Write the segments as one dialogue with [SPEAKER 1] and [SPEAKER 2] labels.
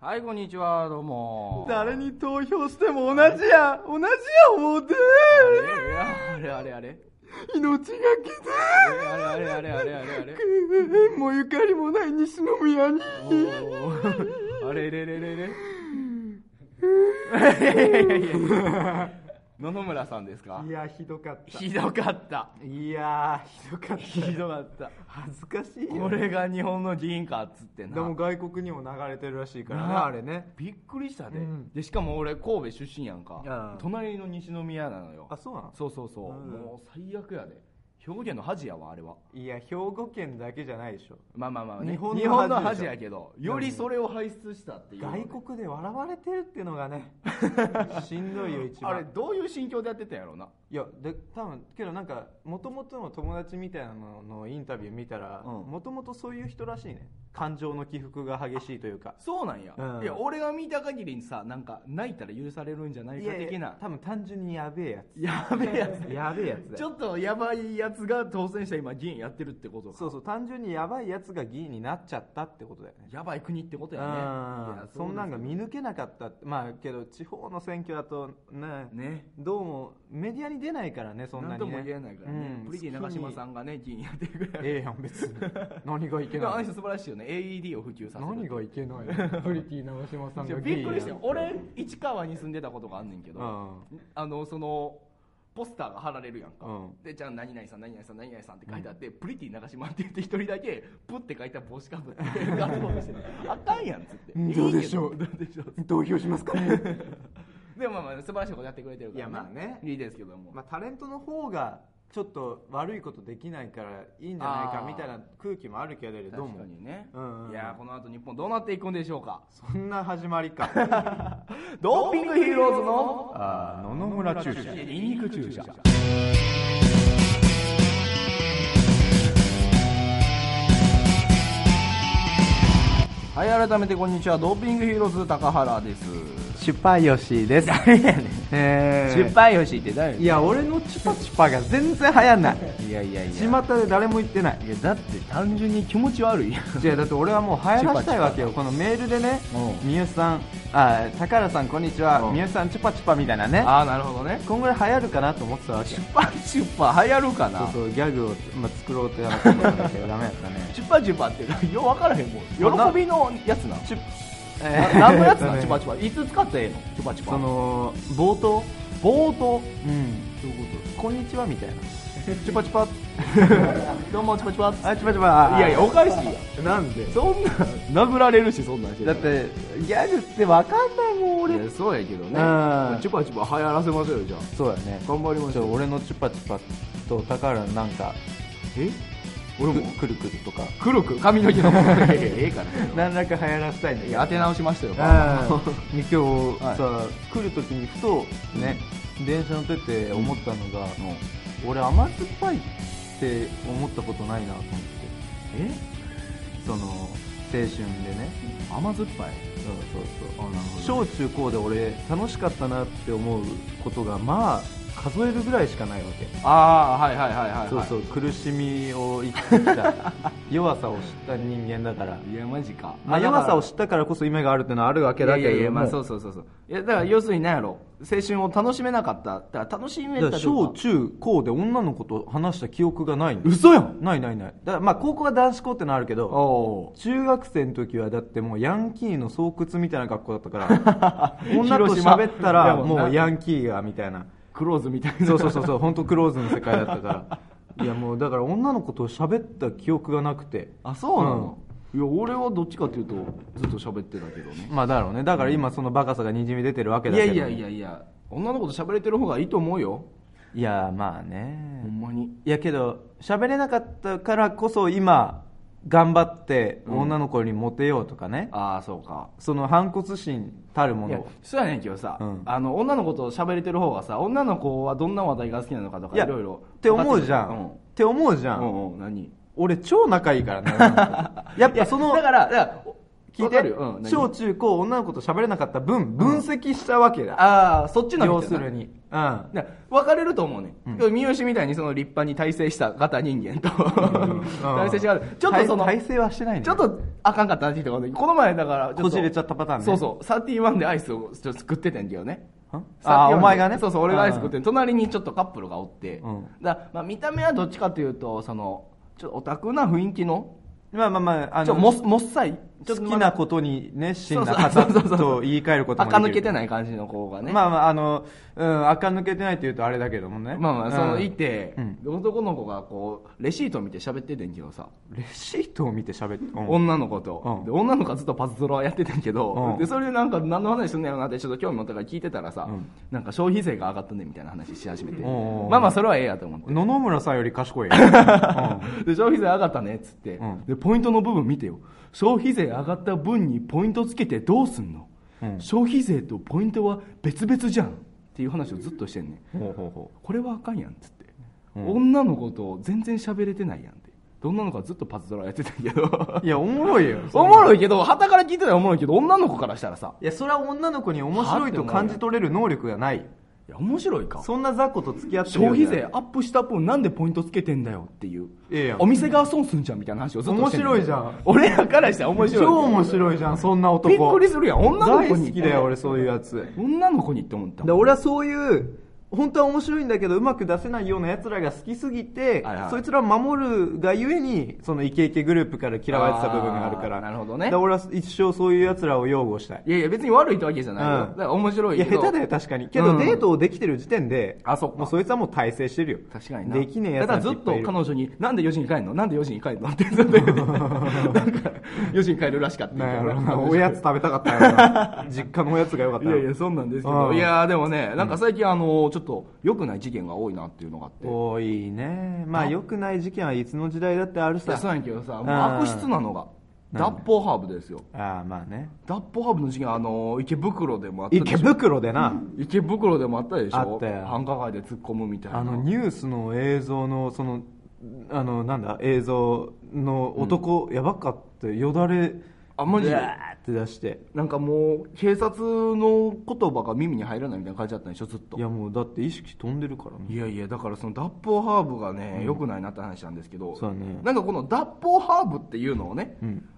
[SPEAKER 1] はい、こんにちは、どうも。
[SPEAKER 2] 誰に投票しても同じや。同じや思うて。
[SPEAKER 1] あれあれあれ
[SPEAKER 2] 命がけで。
[SPEAKER 1] あれあれあれあれあれあれ。
[SPEAKER 2] もうゆかりもない西宮に。
[SPEAKER 1] あれれれれれいやいやいや野々村さんですか？
[SPEAKER 2] いやひどかっ
[SPEAKER 1] ひどかった。
[SPEAKER 2] たいやひどかった。
[SPEAKER 1] ひどかった。
[SPEAKER 2] 恥ずかしいよ。
[SPEAKER 1] これが日本の議員かっつって
[SPEAKER 2] でも
[SPEAKER 1] な
[SPEAKER 2] 外国にも流れてるらしいからね
[SPEAKER 1] な
[SPEAKER 2] あれね。
[SPEAKER 1] びっくりしたで,、
[SPEAKER 2] うん。
[SPEAKER 1] でしかも俺神戸出身やんか。
[SPEAKER 2] うん
[SPEAKER 1] 隣の西宮なのよ。
[SPEAKER 2] あそうなの？
[SPEAKER 1] そうそうそう、
[SPEAKER 2] うん。
[SPEAKER 1] もう最悪やで兵庫県の恥やわあれは。い
[SPEAKER 2] や兵庫県だけじゃないでしょ。
[SPEAKER 1] まあまあまあね。
[SPEAKER 2] 日本の
[SPEAKER 1] 日本の
[SPEAKER 2] 恥
[SPEAKER 1] やけどよりそれを輩出したっていう
[SPEAKER 2] 外国で笑われてるっていうのがね しんどいよ一番。
[SPEAKER 1] あれどういう心境でやってたんやろうない
[SPEAKER 2] やで多分けどなんかもともとの友達みたいなののインタビュー見たら
[SPEAKER 1] うん。
[SPEAKER 2] もともとそういう人らしいね。感情の起伏が激しいというか。
[SPEAKER 1] そうなんや、
[SPEAKER 2] うん。
[SPEAKER 1] いや俺が見た限りにさなんか泣いたら許されるんじゃないか的な。
[SPEAKER 2] 多分単純にやべえや
[SPEAKER 1] やべえやつ。
[SPEAKER 2] つやべえやつ
[SPEAKER 1] ちょっとやばいやつが当選した今議員やってるってことか。
[SPEAKER 2] そうそう単純にやばいやつが議員になっちゃったってことだよね。
[SPEAKER 1] やばい国ってことやね。い
[SPEAKER 2] うん。
[SPEAKER 1] や
[SPEAKER 2] そんなんが見
[SPEAKER 1] る
[SPEAKER 2] 抜けなかったまあけど地方の選挙だとね
[SPEAKER 1] ね。
[SPEAKER 2] どうもメディアに出ないからねそんなにね。
[SPEAKER 1] 何とも言えないからね、
[SPEAKER 2] うん。
[SPEAKER 1] プリティ長嶋さんがね議員やってるぐら。い
[SPEAKER 2] ええやん別に。何がいけない
[SPEAKER 1] あの人素晴らしいよね。AED を普及させる。
[SPEAKER 2] 何がいけない プリティ長嶋さんが
[SPEAKER 1] びっくりしたよ
[SPEAKER 2] よ
[SPEAKER 1] 俺市川に住んでたことがあんねんけど、
[SPEAKER 2] うん。
[SPEAKER 1] あのそのポスターが貼られるやんか、
[SPEAKER 2] うん。
[SPEAKER 1] でじゃあ何々さん何々さん何々さんって書いてあって、プリティ長島って言って一人だけプって書いた帽子かぶってガッツポーズしてる。あかんやんっつって。
[SPEAKER 2] うん。どうでしょう？
[SPEAKER 1] ど。どうでしょう？
[SPEAKER 2] 投票しますか？
[SPEAKER 1] でもまあまあ素晴らしいことやってくれてるから、
[SPEAKER 2] いやまあね。
[SPEAKER 1] いいですけども、
[SPEAKER 2] まあ、タレントの方がちょっと悪いことできないからいいんじゃないかみたいな空気もあるけれど
[SPEAKER 1] 確
[SPEAKER 2] も
[SPEAKER 1] かにね、
[SPEAKER 2] うんうん。
[SPEAKER 1] いやこの後日本どうなっていくんでしょうか。
[SPEAKER 2] そんな始まりか。
[SPEAKER 1] ドーピングヒーローズの？
[SPEAKER 2] あー野々村注射。
[SPEAKER 1] ニンニク注射。はい改めてこんにちは。ドーピングヒーローズ高原です
[SPEAKER 2] チュパヨシです。
[SPEAKER 1] 誰やねん。
[SPEAKER 2] え
[SPEAKER 1] 失敗よしって誰
[SPEAKER 2] いや俺のチュパチュパが全然流行んない。
[SPEAKER 1] いやいやいや。
[SPEAKER 2] 巷で誰も言ってない。
[SPEAKER 1] いやだって単純に気持ち悪いやん。
[SPEAKER 2] 違うだって俺はもう流行らしたいわけよ。このメールでね
[SPEAKER 1] うん。
[SPEAKER 2] みゆさんあ高原さんこんにちは。
[SPEAKER 1] うん。
[SPEAKER 2] みゆさんチュパチュパみたいなね。
[SPEAKER 1] ああなるほどね。
[SPEAKER 2] こんぐらい流行るかなと思ってたわけ。
[SPEAKER 1] チュッパチュッパ流行るかな？
[SPEAKER 2] そうそうギャグを、まあ、作ろうってやったんだけどダメやったね。
[SPEAKER 1] チュッパチュッパってよう分からへんもん。喜びのやつな
[SPEAKER 2] チュ
[SPEAKER 1] 何のやつな
[SPEAKER 2] えー
[SPEAKER 1] チュパチュパ。いつ使ったらええの？チュパチュパ。
[SPEAKER 2] その冒頭？
[SPEAKER 1] 冒頭？
[SPEAKER 2] うん。
[SPEAKER 1] どういうこ
[SPEAKER 2] こんにちはみたいな。チュパチュパ。
[SPEAKER 1] と どうもチュパチュパ。
[SPEAKER 2] あチュパチュパ。
[SPEAKER 1] いやいやおかしいやん。
[SPEAKER 2] なんで？
[SPEAKER 1] そんな殴られるしそんなん。して
[SPEAKER 2] だってギャグってわかんないもん俺。
[SPEAKER 1] そうやけどね。
[SPEAKER 2] うん。
[SPEAKER 1] チュパチュパ流行らせましょうよじゃあ。
[SPEAKER 2] そうやね。
[SPEAKER 1] 頑張りましょう。
[SPEAKER 2] 俺のチュパチュパと高原のなんか。
[SPEAKER 1] え？俺も。
[SPEAKER 2] くくるくるとか。
[SPEAKER 1] 黒く？髪の毛のええから。
[SPEAKER 2] 何らか流行らせたいんだけど
[SPEAKER 1] いや当て直しましたよ。
[SPEAKER 2] 今日
[SPEAKER 1] はい。
[SPEAKER 2] さ、来る時にふとね、電車乗ってて思ったのが、俺甘酸っぱいって思ったことないなと思って。
[SPEAKER 1] え？
[SPEAKER 2] その青春でね。
[SPEAKER 1] 甘酸っぱい？
[SPEAKER 2] そうそうそう。小中高で俺楽しかったなって思うことがまあ数えるぐらいしかないわけ、
[SPEAKER 1] ああはいはいはいはい
[SPEAKER 2] そうそう苦しみを生きてきた 弱さを知った人間だから。
[SPEAKER 1] いやマジか。
[SPEAKER 2] まあ、弱さを知ったからこそ夢があるっていうのはあるわけだけれど。も
[SPEAKER 1] いやいやいやまあそうそうそうそう。いやだから要するに何やろ。青春を楽しめなかっただから楽しめた
[SPEAKER 2] 小中高で女の子と話した記憶がない
[SPEAKER 1] 嘘やん。
[SPEAKER 2] ないないない。だからまあ高校は男子校ってのはあるけど
[SPEAKER 1] お
[SPEAKER 2] 中学生の時はだってもうヤンキーの巣窟みたいな学校だったから 女と喋った
[SPEAKER 1] い
[SPEAKER 2] ら
[SPEAKER 1] もう
[SPEAKER 2] ヤンキーがみたいな
[SPEAKER 1] クローズみたいな。
[SPEAKER 2] そうそうそうそう本当クローズの世界だったから。いやもうだから女の子と喋った記憶がなくて。
[SPEAKER 1] あそうなの、いや俺はどっちかっていうとずっと喋ってたけどね。
[SPEAKER 2] まあだろうねだから今そのバカさがにじみ出てるわけ
[SPEAKER 1] い
[SPEAKER 2] だけど
[SPEAKER 1] やいやいやいや。女の子と喋れてる方がいいと思うよ。
[SPEAKER 2] いやまあね。
[SPEAKER 1] ほんまに。
[SPEAKER 2] いやけど喋れなかったからこそ今頑張って女の子にモテようとかね、
[SPEAKER 1] ああそうか。
[SPEAKER 2] その反骨心たるも
[SPEAKER 1] いや
[SPEAKER 2] の
[SPEAKER 1] そうやねんけどさ、
[SPEAKER 2] うん。
[SPEAKER 1] あの女の子と喋れてる方がさ女の子はどんな話題が好きなのかとか
[SPEAKER 2] いや
[SPEAKER 1] いろいろ
[SPEAKER 2] って思うじゃん、
[SPEAKER 1] うん
[SPEAKER 2] って思うじゃん、
[SPEAKER 1] うん。うん何？
[SPEAKER 2] 俺超仲いいからね。やっぱその
[SPEAKER 1] だからだから
[SPEAKER 2] 聞いて
[SPEAKER 1] るよ。うん、何？
[SPEAKER 2] 小中高女の子と喋れなかった分分析したわけだ、
[SPEAKER 1] ああそっちの人
[SPEAKER 2] 要するに。うん。
[SPEAKER 1] だ分かれると思うね、三好みたいにその立派に大成した型人間と、大成した型ちょっとその
[SPEAKER 2] 体制はしてないね。
[SPEAKER 1] ちょっとあかんかったなって人がねこの前だから
[SPEAKER 2] こじれちゃったパターンね。
[SPEAKER 1] そうそう。31でアイスをちょっと作っててんけどね。
[SPEAKER 2] ん？あ
[SPEAKER 1] 31
[SPEAKER 2] お前がね？
[SPEAKER 1] そうそう俺がアイス作ってん隣にちょっとカップルがおって、
[SPEAKER 2] うん。
[SPEAKER 1] だまあ見た目はどっちかというとそのちょっとオタクな雰囲気の
[SPEAKER 2] まあまあまああの
[SPEAKER 1] ちょもっもっさい
[SPEAKER 2] 好きなことに熱心な方と言い換えることもできる。
[SPEAKER 1] 垢抜けてない感じの子がね。
[SPEAKER 2] まあまああのうん垢抜けてないって言うとあれだけどもね。
[SPEAKER 1] まあまあ、その、
[SPEAKER 2] うん
[SPEAKER 1] いて、
[SPEAKER 2] うん
[SPEAKER 1] 男の子がこう、レシート見て喋っててんけどさ、
[SPEAKER 2] レシートを見て喋って、うん。
[SPEAKER 1] 女の子と、
[SPEAKER 2] うん。
[SPEAKER 1] で、女の子はずっとパズドラやってたんけど、
[SPEAKER 2] うん。
[SPEAKER 1] で、それでなんか何の話すんねやろなってちょっと興味持ったから聞いてたらさ、
[SPEAKER 2] うん。
[SPEAKER 1] なんか消費税が上がったねみたいな話し始めて、まあまあそれはええやと思って。
[SPEAKER 2] 野々村さんより賢いよ、
[SPEAKER 1] で消費税上がったねっつって、
[SPEAKER 2] うん。
[SPEAKER 1] でポイントの部分見てよ消費税上がった分にポイントつけてどうすんの、
[SPEAKER 2] うん。
[SPEAKER 1] 消費税とポイントは別々じゃんっていう話をずっとしてんね
[SPEAKER 2] うほうほ
[SPEAKER 1] これはあかんやんっつって、
[SPEAKER 2] うん。
[SPEAKER 1] 女の子と全然喋れてないやんって。で女の子はずっとパズドラやってたけど。
[SPEAKER 2] ういやおもろいよ。
[SPEAKER 1] おもろ
[SPEAKER 2] い
[SPEAKER 1] いけど旗から聞いてたらおもろいけど女の子からしたらさ。
[SPEAKER 2] いやそれは女の子に面白いと感じ取れる能力がない
[SPEAKER 1] いや面白いか。
[SPEAKER 2] そんな雑魚と付き合ってる
[SPEAKER 1] 消費税アップした分なんでポイントつけてんだよっていう。お店が損すんじゃんみたいな話をずっと
[SPEAKER 2] 面白いじゃん。
[SPEAKER 1] 俺らからしたら面白い。
[SPEAKER 2] 超面白いじゃんそんな男。
[SPEAKER 1] びっくりするやん女の子に。
[SPEAKER 2] 大好きだよ俺そういうやつ。
[SPEAKER 1] 女の子にって思った
[SPEAKER 2] で俺はそういう本当は面白いんだけどうまく出せないような奴らが好きすぎて、
[SPEAKER 1] はいはい。
[SPEAKER 2] そいつらを守るがゆえにそのイケイケグループから嫌われてた部分があるから。
[SPEAKER 1] なるほどね。
[SPEAKER 2] 俺は一生そういう奴らを擁護したい。
[SPEAKER 1] いやいや別に悪いってわけじゃないよ、
[SPEAKER 2] うん。
[SPEAKER 1] だから面白いけど。
[SPEAKER 2] いや下手だよ確かに。けど、
[SPEAKER 1] うん。
[SPEAKER 2] デートをできてる時点で
[SPEAKER 1] あそ
[SPEAKER 2] もうそいつはもう大成してるよ。
[SPEAKER 1] 確かにな。
[SPEAKER 2] できねえやつ
[SPEAKER 1] だからずっと彼女に「なんで4時に帰るの？なんで4時に帰るの?」ってずっと言って なんか4時に帰るらしかった
[SPEAKER 2] なんやろな。おやつ食べたかった実家のおやつがよかったよ
[SPEAKER 1] いやいやそうなんですけ
[SPEAKER 2] うん
[SPEAKER 1] ど。いやでもねなんか最近あのちょっと良くない事件が多いなっていうのがあって。
[SPEAKER 2] 多いね。まあ良くない事件はいつの時代だってあるさ。
[SPEAKER 1] そうやんけどさもう
[SPEAKER 2] うん。
[SPEAKER 1] 悪質なのが
[SPEAKER 2] うん
[SPEAKER 1] 脱法ハーブですよ。
[SPEAKER 2] ああまあね。
[SPEAKER 1] 脱法ハーブの事件あの池袋でもあったでしょ。
[SPEAKER 2] 池袋でな。
[SPEAKER 1] 池袋でもあったでしょ。
[SPEAKER 2] あったよ。
[SPEAKER 1] 繁華街で突っ込むみたいな。
[SPEAKER 2] あのニュースの映像のそのあのなんだ映像の男、やばかった。よだれ
[SPEAKER 1] あマジで？
[SPEAKER 2] って出して。
[SPEAKER 1] なんかもう警察の言葉が耳に入らないみたいな感じだったんでしょずっと。
[SPEAKER 2] いやもうだって意識飛んでるからね。
[SPEAKER 1] いやいやだからその脱法ハーブがね良、くないなって話なんですけど
[SPEAKER 2] そうだね。
[SPEAKER 1] なんかこの脱法ハーブっていうのをね
[SPEAKER 2] うん。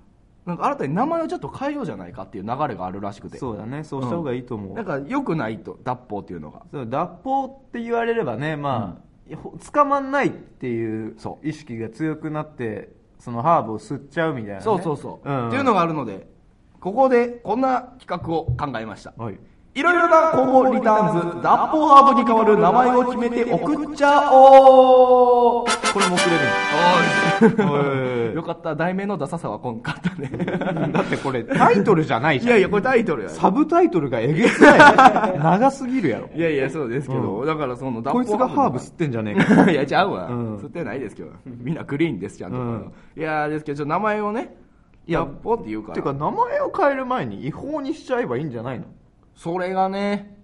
[SPEAKER 1] なんか新たに名前をちょっと変えようじゃないかっていう流れがあるらしくて。
[SPEAKER 2] そうだねそうした方がいいと思う、
[SPEAKER 1] なんか良くないと脱法っていうのが。
[SPEAKER 2] そう脱法って言われればねまあ、捕まんないっていう
[SPEAKER 1] そ
[SPEAKER 2] 意識が強くなってそのハーブを吸っちゃうみたいな、ね、
[SPEAKER 1] そうそうそう、
[SPEAKER 2] ん
[SPEAKER 1] っていうのがあるのでここでこんな企画を考えました
[SPEAKER 2] はい
[SPEAKER 1] いろいろな公募リターンズ脱法ハーブに代わる名前を決めて送っちゃおう。
[SPEAKER 2] これもくれる
[SPEAKER 1] よかった。題名のダサさはこんかったね。
[SPEAKER 2] だってこれ タイトルじゃないじゃん。
[SPEAKER 1] いやいやこれタイトルや。
[SPEAKER 2] サブタイトルがえげつない。長すぎるやろ。
[SPEAKER 1] いやいやそうですけど、
[SPEAKER 2] うん。
[SPEAKER 1] だからその脱
[SPEAKER 2] こいつがハーブ
[SPEAKER 1] の
[SPEAKER 2] 吸ってんじゃねえか。
[SPEAKER 1] いやちゃうわ、
[SPEAKER 2] うん
[SPEAKER 1] 吸ってないですけど。みんなクリーンですちゃんと、
[SPEAKER 2] うん。
[SPEAKER 1] いやですけど名前をね
[SPEAKER 2] いや
[SPEAKER 1] 脱法って言うから。
[SPEAKER 2] てか名前を変える前に違法にしちゃえばいいんじゃない
[SPEAKER 1] それがね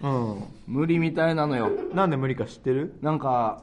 [SPEAKER 2] の
[SPEAKER 1] 無理みたいなのよ。
[SPEAKER 2] うんなんで無理か知ってる？
[SPEAKER 1] なんか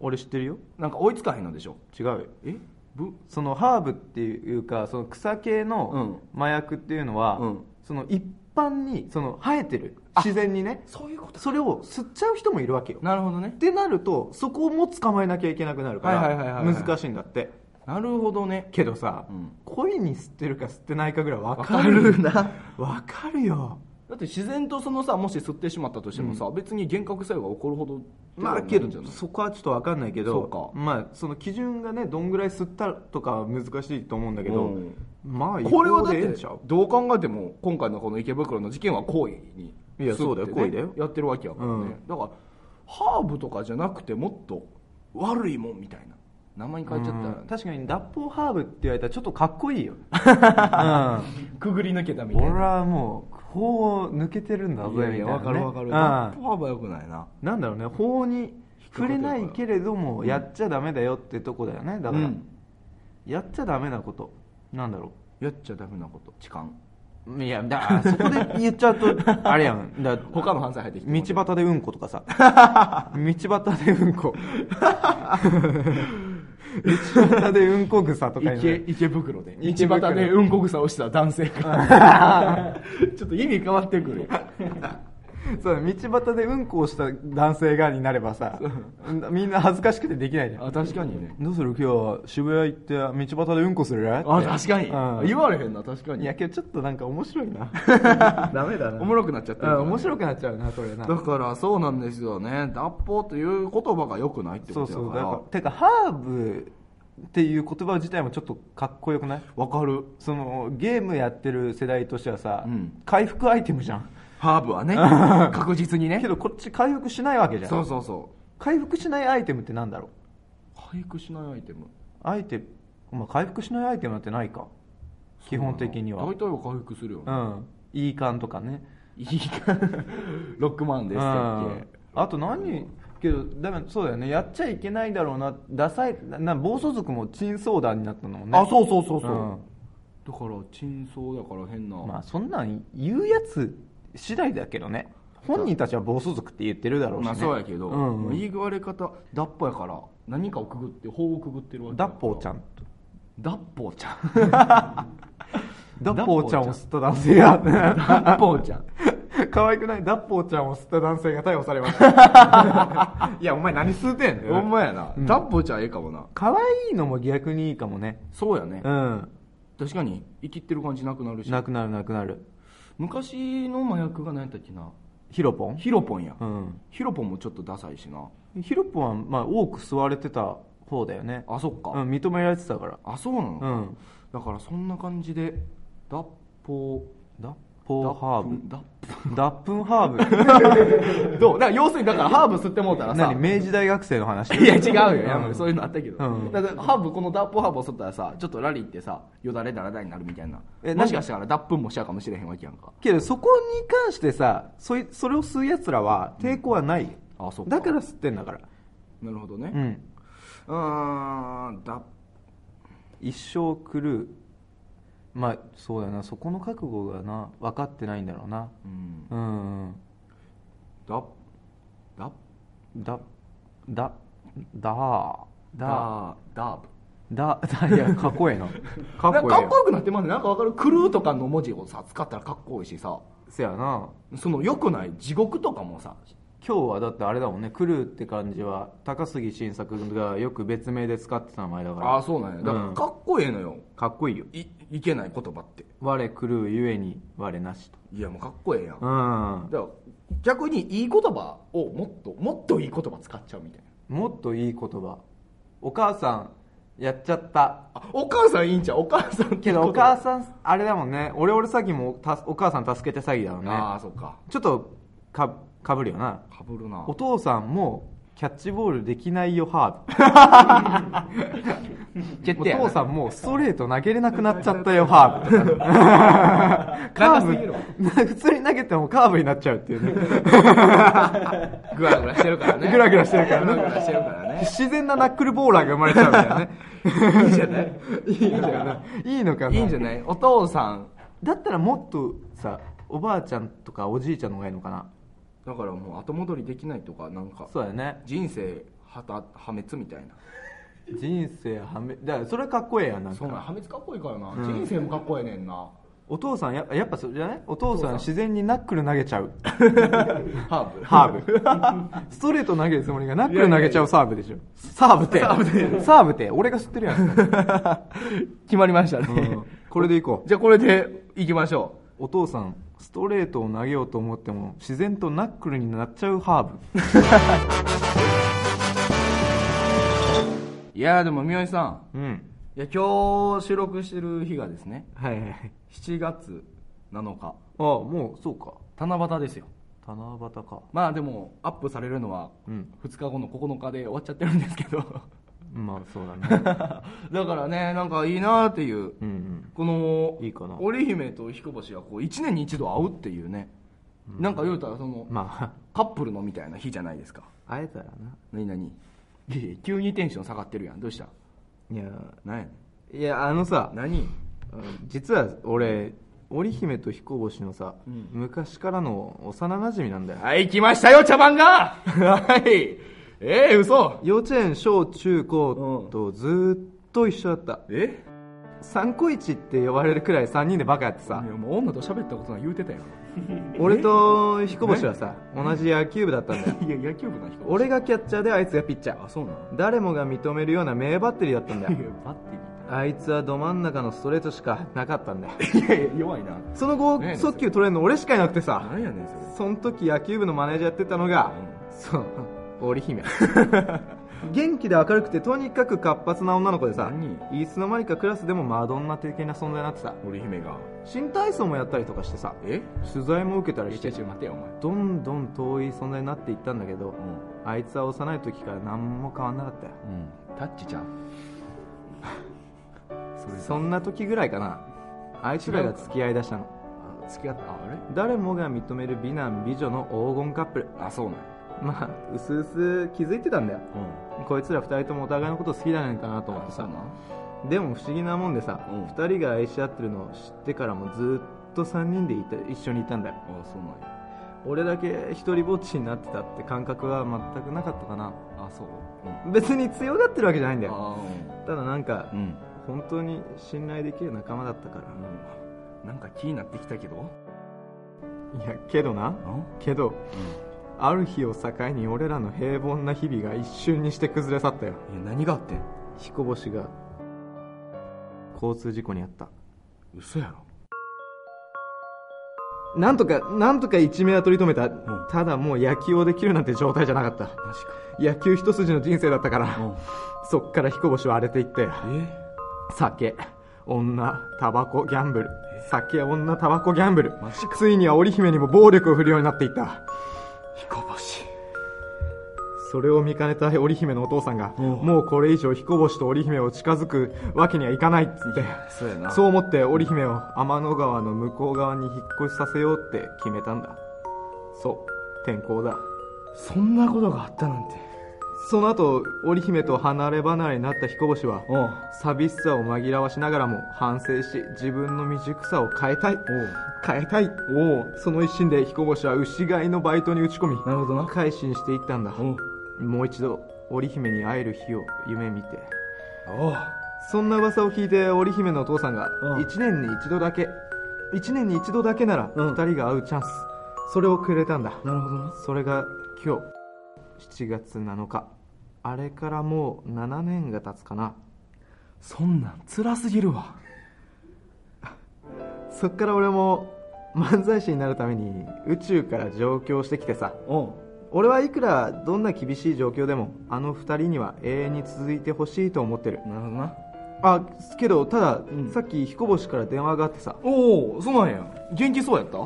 [SPEAKER 2] 俺知ってるよ。
[SPEAKER 1] なんか追いつかへんのでしょ。
[SPEAKER 2] 違うよ。
[SPEAKER 1] え？ぶ？
[SPEAKER 2] そのハーブっていうかその草系の麻薬っていうのは、
[SPEAKER 1] うん。
[SPEAKER 2] その一般にその生えてる。自然にね。
[SPEAKER 1] そういうこと。
[SPEAKER 2] それを吸っちゃう人もいるわけよ。
[SPEAKER 1] なるほどね。
[SPEAKER 2] ってなるとそこも捕まえなきゃいけなくなるから難しいんだって。
[SPEAKER 1] なるほどね。
[SPEAKER 2] けどさ、
[SPEAKER 1] うん。
[SPEAKER 2] 恋に吸ってるか吸ってないかぐらい分
[SPEAKER 1] わ
[SPEAKER 2] かる
[SPEAKER 1] かるな。
[SPEAKER 2] 分かるよ
[SPEAKER 1] だって自然とそのさもし吸ってしまったとしてもさ、別に幻覚作用が起こるほど
[SPEAKER 2] まあけどそこはちょっと分かんないけど
[SPEAKER 1] そうか。
[SPEAKER 2] まあその基準がねどんぐらい吸ったとかは難しいと思うんだけど、
[SPEAKER 1] うん。
[SPEAKER 2] まあ
[SPEAKER 1] これはだってどう考えても今回のこの池袋の事件は行為に
[SPEAKER 2] いやそうだよ行為だよ。
[SPEAKER 1] やってるわけやからね、
[SPEAKER 2] うん。
[SPEAKER 1] だからハーブとかじゃなくてもっと悪いもんみたいな。名前に変えちゃったら、
[SPEAKER 2] うん。確かに脱法ハーブって言われたらちょっとかっこいいよ、うん、
[SPEAKER 1] くぐり抜けたみたいな。
[SPEAKER 2] 俺はもう法を抜けてるんだぞ
[SPEAKER 1] いやいや
[SPEAKER 2] みたいな、ね、
[SPEAKER 1] わかるわかる。
[SPEAKER 2] うん。
[SPEAKER 1] 脱法ハーブはよくないな。
[SPEAKER 2] なんだろうね法に触れないけれどもやっちゃダメだよってとこだよね。だから、
[SPEAKER 1] うん。
[SPEAKER 2] やっちゃダメなこと。なんだろ
[SPEAKER 1] やっちゃダメなこと。痴漢。
[SPEAKER 2] ういやだそこで言っちゃうと あれやん。だ
[SPEAKER 1] 他の犯罪入ってきて
[SPEAKER 2] 道端でうんことかさ。道端でうんこ道端でうんこ草とか
[SPEAKER 1] 池
[SPEAKER 2] る
[SPEAKER 1] 池袋で。道端でうんこ草をした男性が。ちょっと意味変わってくるよ
[SPEAKER 2] そうだ道端でうんこをした男性がになればさみんな恥ずかしくてできないじゃん。
[SPEAKER 1] あ確かにね。
[SPEAKER 2] どうする？今日は渋谷行って道端でうんこする？
[SPEAKER 1] あ確かに、
[SPEAKER 2] うん。
[SPEAKER 1] 言われへんな確かに。
[SPEAKER 2] いやけどちょっとなんか面白いな。ダメだな。
[SPEAKER 1] おもろくなっちゃってるから。
[SPEAKER 2] うん面白くなっちゃうなそれな。
[SPEAKER 1] だからそうなんですよね。脱法という言葉が良くないって
[SPEAKER 2] そう
[SPEAKER 1] ことだから。
[SPEAKER 2] そうだからてかハーブっていう言葉自体もちょっとかっこよくない？
[SPEAKER 1] わかる。
[SPEAKER 2] そのゲームやってる世代としてはさ、
[SPEAKER 1] うん。
[SPEAKER 2] 回復アイテムじゃん
[SPEAKER 1] ハーブはね 確実にね。
[SPEAKER 2] けどこっち回復しないわけじゃん。
[SPEAKER 1] そうそうそ
[SPEAKER 2] 回復しないアイテムってなんだろう？
[SPEAKER 1] う回復しないアイテム。
[SPEAKER 2] アイテム、まあ、回復しないアイテムなんてないか。基本的には。
[SPEAKER 1] 大体は回復するよね、
[SPEAKER 2] うん。いい感とかね。
[SPEAKER 1] いいか ロックマンです
[SPEAKER 2] うん
[SPEAKER 1] っけ
[SPEAKER 2] あと何？けどだめそうだよね。やっちゃいけないだろうな。ダサい。なな暴走族もチンソーダになったのもね。
[SPEAKER 1] あそうそうそうそう、
[SPEAKER 2] うん。
[SPEAKER 1] だから珍相だから変な、
[SPEAKER 2] まあそんなん言うやつ次第だけどね。本人たちは暴走族って言ってるだろうし、ね、
[SPEAKER 1] まあそうやけど、
[SPEAKER 2] うん
[SPEAKER 1] まあ言われ方脱法やから何かをくぐって法をくぐってるわけ
[SPEAKER 2] ダッポーちゃん
[SPEAKER 1] 脱法ちゃん。
[SPEAKER 2] ダッポーちゃんを吸った男性が。
[SPEAKER 1] 脱法ちゃん。
[SPEAKER 2] 可愛くない？ダッポーちゃんを吸った男性が逮捕されました。いやお前何吸うてん
[SPEAKER 1] ほんまやな、
[SPEAKER 2] うん。
[SPEAKER 1] 脱法ちゃんええかもな。
[SPEAKER 2] 可愛いのも逆にいいかもね。
[SPEAKER 1] そうやね、
[SPEAKER 2] うん。
[SPEAKER 1] 確かに生きってる感じなくなるし。
[SPEAKER 2] なくなるなくなる
[SPEAKER 1] 昔の麻薬が何やったっけな？
[SPEAKER 2] ヒロポン？
[SPEAKER 1] ヒロポンや、
[SPEAKER 2] うん。
[SPEAKER 1] ヒロポンもちょっとダサいしな。
[SPEAKER 2] ヒロポンはまあ多く吸われてた方だよね。
[SPEAKER 1] あそっか、
[SPEAKER 2] うん認められてたから。
[SPEAKER 1] あそうなのか、
[SPEAKER 2] うん。
[SPEAKER 1] だからそんな感じで脱法
[SPEAKER 2] ダッポーハーブ。
[SPEAKER 1] 脱
[SPEAKER 2] ダップンハー
[SPEAKER 1] ブ。どう？だから要するにだからハーブ吸ってもうたらさ。
[SPEAKER 2] ブ何？明治大学生の話？
[SPEAKER 1] いや違うよ、
[SPEAKER 2] うん。
[SPEAKER 1] そういうのあったけど、
[SPEAKER 2] うん。
[SPEAKER 1] だからハーブこの脱法ハーブを吸ったらさちょっとラリーってさよだれだらだらになるみたいな。
[SPEAKER 2] え
[SPEAKER 1] もしかしたら脱粉もしちゃうかもしれへんわけやんか。
[SPEAKER 2] けどそこに関してさそいそれを吸うやつらは抵抗はない。よ、
[SPEAKER 1] あそっか。
[SPEAKER 2] だから吸ってんだから。
[SPEAKER 1] なるほどね。
[SPEAKER 2] うん。
[SPEAKER 1] うーん脱
[SPEAKER 2] 一生狂うまあそうだよな。そこの覚悟がな分かってないんだろうな。
[SPEAKER 1] うん。
[SPEAKER 2] うんだだだだ
[SPEAKER 1] ダダーブ
[SPEAKER 2] だだいやかっこええな か
[SPEAKER 1] かっ
[SPEAKER 2] っこええ
[SPEAKER 1] こよくなってますねなんかわかる「狂う」とかの文字をさ使ったらかっこいいしさ。
[SPEAKER 2] せやな。
[SPEAKER 1] その良くない地獄とかもさ。
[SPEAKER 2] 今日はだってあれだもんね「狂う」って感じは高杉晋作がよく別名で使ってた名前だから。
[SPEAKER 1] ああそうなんや。だから
[SPEAKER 2] うん。
[SPEAKER 1] かっこええのよ、
[SPEAKER 2] かっこいいよ。
[SPEAKER 1] いいけない言葉って。
[SPEAKER 2] 我狂うゆえに我なしと。
[SPEAKER 1] いやもうかっこええやん、
[SPEAKER 2] うん。
[SPEAKER 1] だから逆にいい言葉をもっともっといい言葉使っちゃうみたいな。
[SPEAKER 2] もっといい言葉。お母さんやっちゃった。
[SPEAKER 1] あお母さんいいんちゃう？お母さん
[SPEAKER 2] けどお母
[SPEAKER 1] ん
[SPEAKER 2] さんあれだもんね。俺俺詐欺もたお母さん助けて詐欺だろうね。
[SPEAKER 1] ああそっか。
[SPEAKER 2] ちょっとかかぶるよな。
[SPEAKER 1] かぶるな。
[SPEAKER 2] お父さんもキャッチボールできないよハーブお父さんもストレート投げれなくなっちゃったよハーブとかカーブ普通に投げてもカーブになっちゃうっていうね。
[SPEAKER 1] グラグラしてるからね。
[SPEAKER 2] グラグラしてるからね。
[SPEAKER 1] グラグラしてるからね。
[SPEAKER 2] 自然なナックルボーラーが生まれちゃうみたいなね。
[SPEAKER 1] いいじゃない。いいじゃな。い
[SPEAKER 2] いいのかな。い
[SPEAKER 1] いんじゃない。お父さん。
[SPEAKER 2] だったらもっとさおばあちゃんとかおじいちゃんの方がいいのかな
[SPEAKER 1] だからもう後戻りできないとかなんか
[SPEAKER 2] そうだよね。
[SPEAKER 1] 人生はた破滅みたいな。
[SPEAKER 2] 人生はめだからそれかっこええやんなん
[SPEAKER 1] そうなん
[SPEAKER 2] か
[SPEAKER 1] 破滅かっこいいからな、
[SPEAKER 2] うん。
[SPEAKER 1] 人生もかっこええねんな。
[SPEAKER 2] お父さんややっぱそれじゃない？お父さん自然にナックル投げちゃう。
[SPEAKER 1] ハーブ。
[SPEAKER 2] ハーブ。ストレート投げるつもりがナックル投げちゃうサーブでしょ。サーブって
[SPEAKER 1] サーブって
[SPEAKER 2] サーブって俺が知ってるやん、
[SPEAKER 1] 決まりましたね、
[SPEAKER 2] うん。これでいこう。
[SPEAKER 1] じゃあこれでいきましょ
[SPEAKER 2] お父さんストレートを投げようと思っても自然とナックルになっちゃうハーブ。
[SPEAKER 1] う いやーでも宮井さん。
[SPEAKER 2] うん。
[SPEAKER 1] いや今日収録してる日がですね
[SPEAKER 2] はいはいはい。
[SPEAKER 1] 7月7日。
[SPEAKER 2] あもうそうか。
[SPEAKER 1] 七夕ですよ。
[SPEAKER 2] 七夕か。
[SPEAKER 1] まあでもアップされるのは
[SPEAKER 2] うん。
[SPEAKER 1] 2日後の9日で終わっちゃってるんですけど
[SPEAKER 2] まあそうだね。
[SPEAKER 1] だからねなんかいいなーっていう。
[SPEAKER 2] うんうん。
[SPEAKER 1] この
[SPEAKER 2] いいかな。
[SPEAKER 1] 織姫と彦星がこう1年に一度会うっていうね、なんか言うたらその
[SPEAKER 2] まあ。
[SPEAKER 1] カップルのみたいな日じゃないですか。
[SPEAKER 2] 会えたらな。
[SPEAKER 1] 何何急にテンション下がってるやん。どうした？
[SPEAKER 2] いや
[SPEAKER 1] 何や
[SPEAKER 2] いやあのさ
[SPEAKER 1] 何？
[SPEAKER 2] うん実は俺織姫と彦星のさ、
[SPEAKER 1] うん。
[SPEAKER 2] 昔からの幼馴染なんだよ。
[SPEAKER 1] はい来ましたよ茶番が！はいええ嘘。
[SPEAKER 2] 幼稚園小中高とずーっと一緒だった。
[SPEAKER 1] え？
[SPEAKER 2] 三個一って呼ばれるくらい3人でバカやってさ。
[SPEAKER 1] いやもう女と喋ったことない言うてたやん。
[SPEAKER 2] 俺と彦星はさ同じ野球部だったんだよ。
[SPEAKER 1] いや野球部の人
[SPEAKER 2] 俺がキャッチャーであいつがピッチャー。
[SPEAKER 1] あそうなの？
[SPEAKER 2] 誰もが認めるような名バッテリーだったんだよ。
[SPEAKER 1] バッテ
[SPEAKER 2] あいつはど真ん中のストレートしかなかったんだよ。
[SPEAKER 1] リーいやいや弱いな。
[SPEAKER 2] その後速球取れるの俺しかいなくてさ。
[SPEAKER 1] 何やねんそれ。
[SPEAKER 2] その時野球部のマネージャーやってたのが、そう織姫。元気で明るくてとにかく活発な女の子でさ
[SPEAKER 1] 何？
[SPEAKER 2] いつの間にかクラスでもマドンナ的な存在になってさ。
[SPEAKER 1] 織姫が。
[SPEAKER 2] 新体操もやったりとかしてさ
[SPEAKER 1] え？
[SPEAKER 2] 取材も受けたりして
[SPEAKER 1] ちょ待てよお前。
[SPEAKER 2] どんどん遠い存在になっていったんだけど
[SPEAKER 1] うん。
[SPEAKER 2] あいつは幼い時から何も変わんなかったよ。
[SPEAKER 1] うん。タッチちゃん そ
[SPEAKER 2] んな時ぐらいかな。あいつらが付き合いだしたの。
[SPEAKER 1] あ付き合った？ああれ？
[SPEAKER 2] 誰もが認める美男美女の黄金カップル。
[SPEAKER 1] あそうなんや
[SPEAKER 2] まあうすうす気づいてたんだよ。
[SPEAKER 1] うん。
[SPEAKER 2] こいつら二人ともお互いのこと好きじゃないかなと思ってさ。でも不思議なもんでさ、
[SPEAKER 1] うん。
[SPEAKER 2] 二人が愛し合ってるのを知ってからもずっと三人でいた一緒にいたんだよ。
[SPEAKER 1] あそうなんや。
[SPEAKER 2] 俺だけ一人ぼっちになってたって感覚は全くなかったかな。
[SPEAKER 1] あそう？うん。
[SPEAKER 2] 別に強がってるわけじゃないんだよ。
[SPEAKER 1] あ
[SPEAKER 2] ただなんか
[SPEAKER 1] うん。うん
[SPEAKER 2] 本当に信頼できる仲間だったから。
[SPEAKER 1] うん。なんか気になってきたけど？
[SPEAKER 2] いやけどな。
[SPEAKER 1] あ
[SPEAKER 2] けどある日を境に俺らの平凡な日々が一瞬にして崩れ去ったよ。
[SPEAKER 1] いや何があってん？
[SPEAKER 2] 彦星が交通事故に遭った。
[SPEAKER 1] 嘘やろ。
[SPEAKER 2] なんとかなんとか一命は取り留めた、
[SPEAKER 1] ん。
[SPEAKER 2] ただもう野球をできるなんて状態じゃなかった。
[SPEAKER 1] マジか。
[SPEAKER 2] 野球一筋の人生だったから、
[SPEAKER 1] うん。
[SPEAKER 2] そっから彦星は荒れていって。
[SPEAKER 1] え？
[SPEAKER 2] 酒女タバコギャンブル。酒女タバコギャンブル。ついには織姫にも暴力を振るようになっていった
[SPEAKER 1] 彦星。
[SPEAKER 2] それを見かねた織姫のお父さんが、
[SPEAKER 1] うん。
[SPEAKER 2] もうこれ以上彦星と織姫を近づくわけにはいかないっつって
[SPEAKER 1] そう
[SPEAKER 2] そう思って織姫を天の川の向こう側に引っ越しさせようって決めたんだ。そう転校だ。
[SPEAKER 1] そんなことがあったなんて
[SPEAKER 2] その後織姫と離れ離れになった彦星は寂しさを紛らわしながらも反省し自分の未熟さを変えたい。変えたい。その一心で彦星は牛飼いのバイトに打ち込み
[SPEAKER 1] なるほどな。
[SPEAKER 2] 改心していったんだ。もう一度織姫に会える日を夢見て。そんな噂を聞いて織姫のお父さんが
[SPEAKER 1] う。ん
[SPEAKER 2] 1年に一度だけ1年に一度だけなら
[SPEAKER 1] うん。
[SPEAKER 2] 2人が会うチャンス。それをくれたんだ。
[SPEAKER 1] なるほどな。
[SPEAKER 2] それが今日7月7日あれからもう7年が経つかな。
[SPEAKER 1] そんなん辛すぎるわ。
[SPEAKER 2] そっから俺も漫才師になるために宇宙から上京してきてさ。俺はいくらどんな厳しい状況でもあの2人には永遠に続いてほしいと思ってる。
[SPEAKER 1] なるほどな。
[SPEAKER 2] あけどただ、
[SPEAKER 1] ん。
[SPEAKER 2] さっき彦星から電話があってさ。
[SPEAKER 1] おおそうなんや。元気そうやった？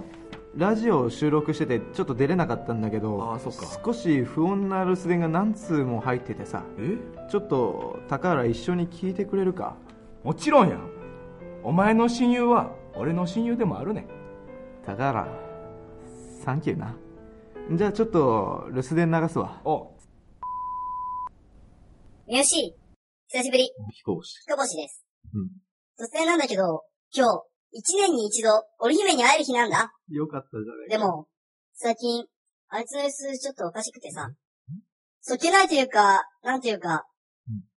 [SPEAKER 2] ラジオを収録しててちょっと出れなかったんだけど
[SPEAKER 1] あそっか。
[SPEAKER 2] 少し不穏な留守電が何通も入っててさ
[SPEAKER 1] え？
[SPEAKER 2] ちょっと高原一緒に聞いてくれるか？
[SPEAKER 1] もちろんやん。お前の親友は俺の親友でもあるね。ん
[SPEAKER 2] 高原サンキューな。じゃあちょっと留守電流すわ。
[SPEAKER 1] お。
[SPEAKER 3] よし、久しぶり、
[SPEAKER 2] 彦星
[SPEAKER 3] 彦星です。
[SPEAKER 2] うん。
[SPEAKER 3] 突然なんだけど、今日、一年に一度、織姫に会える日なんだ。
[SPEAKER 2] よかったじゃない
[SPEAKER 3] でも、最近、あいつの様子ちょっとおかしくてさ、そっけないというか、なんていうか、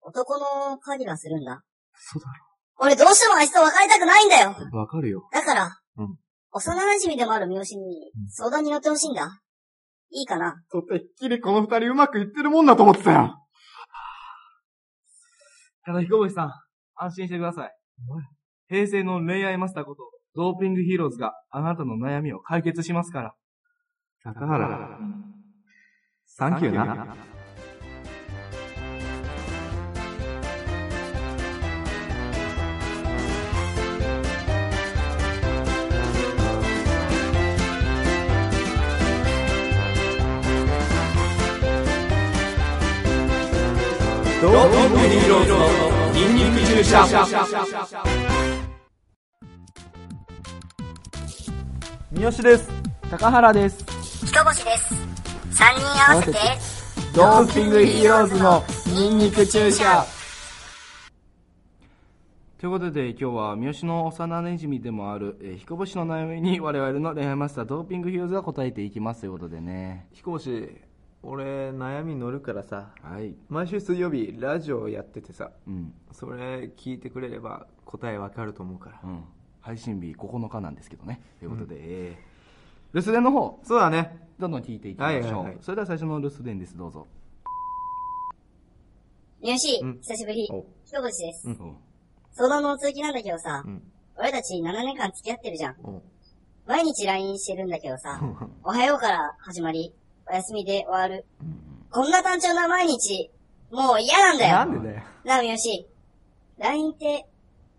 [SPEAKER 3] 男の影がするんだ。
[SPEAKER 2] そうだ
[SPEAKER 3] 俺どうしてもあいつと別れたくないんだよ。
[SPEAKER 2] ろわかるよ。
[SPEAKER 3] だから、
[SPEAKER 2] うん。
[SPEAKER 3] 幼馴染でもある三好に相談に乗ってほしいんだ。いいかな。
[SPEAKER 2] とてっきりこの二人うまくいってるもんだと思ってたよ。
[SPEAKER 1] ただ彦星さん安心してください平成の恋愛マスターことドーピングヒーローズがあなたの悩みを解決しますから。
[SPEAKER 2] 高原。サンキューな。
[SPEAKER 1] ドーピングヒーローズのニンニク注射
[SPEAKER 2] 三好です
[SPEAKER 1] 高原です
[SPEAKER 3] 彦星です。三人合わせて、
[SPEAKER 1] ドーピングヒーローズのニンニク注射ということで今日は三好の幼馴染でもある、えー、彦星の悩みに我々の恋愛マスタードーピングヒーローズが答えていきますということでね
[SPEAKER 2] 彦星俺、悩み乗るからさ、
[SPEAKER 1] はい。
[SPEAKER 2] 毎週水曜日、ラジオやっててさ、
[SPEAKER 1] うん。
[SPEAKER 2] それ聞いてくれれば答えわかると思うから。
[SPEAKER 1] うん。配信日9日なんですけどね。ということで、えー、留守電の方、
[SPEAKER 2] そうだね。
[SPEAKER 1] どんどん聞いていきましょう。
[SPEAKER 2] はいはいはい
[SPEAKER 1] それでは最初の留守電です、どうぞ。
[SPEAKER 3] ニューシー、
[SPEAKER 2] うん
[SPEAKER 3] 久しぶり。
[SPEAKER 2] お
[SPEAKER 3] ひとこちです。
[SPEAKER 2] うん
[SPEAKER 3] 相談の続きなんだけどさ、
[SPEAKER 2] うん。
[SPEAKER 3] 俺たち7年間付き合ってるじゃん。
[SPEAKER 2] お
[SPEAKER 3] 毎日 LINE してるんだけどさ、おはようから始まり、お休みで終わる。こんな単調な毎日、もう嫌なんだよ。
[SPEAKER 2] なんでだよ。
[SPEAKER 3] なあ、みよし。LINE って、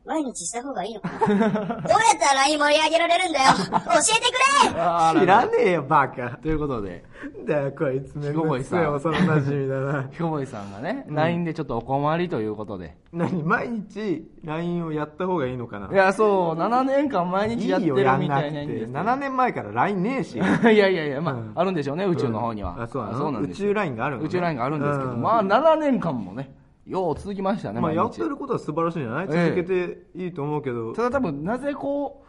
[SPEAKER 3] 毎日した方がいいのかなどうやったら LINE 盛り上げられるんだよ教えてくれ
[SPEAKER 2] 知らねえよ、バカ。
[SPEAKER 1] ということで、
[SPEAKER 2] だよ、こいつめんどくせえ幼馴染だな。
[SPEAKER 1] ひこぼいさんがね、LINE でちょっとお困りということで。
[SPEAKER 2] 何？毎日 LINE をやった方がいいのかな？い
[SPEAKER 1] や、そう、7年間毎日やってるみ。たいなんですよ。
[SPEAKER 2] 7年前から LINE ねえし。
[SPEAKER 1] いやいやいや、まあ、
[SPEAKER 2] うん
[SPEAKER 1] あるんでしょうね、宇宙の方には。
[SPEAKER 2] あ、そうなの
[SPEAKER 1] そうなんですよ
[SPEAKER 2] 宇宙 LINE があるのね
[SPEAKER 1] 宇宙ラインがあるんですけど、
[SPEAKER 2] うん
[SPEAKER 1] まあ、7年間もね、よう続きましたね、
[SPEAKER 2] まあ、やってることは素晴らしいんじゃない？
[SPEAKER 1] ええ
[SPEAKER 2] 続けていいと思うけど。
[SPEAKER 1] ただ多分、なぜこう、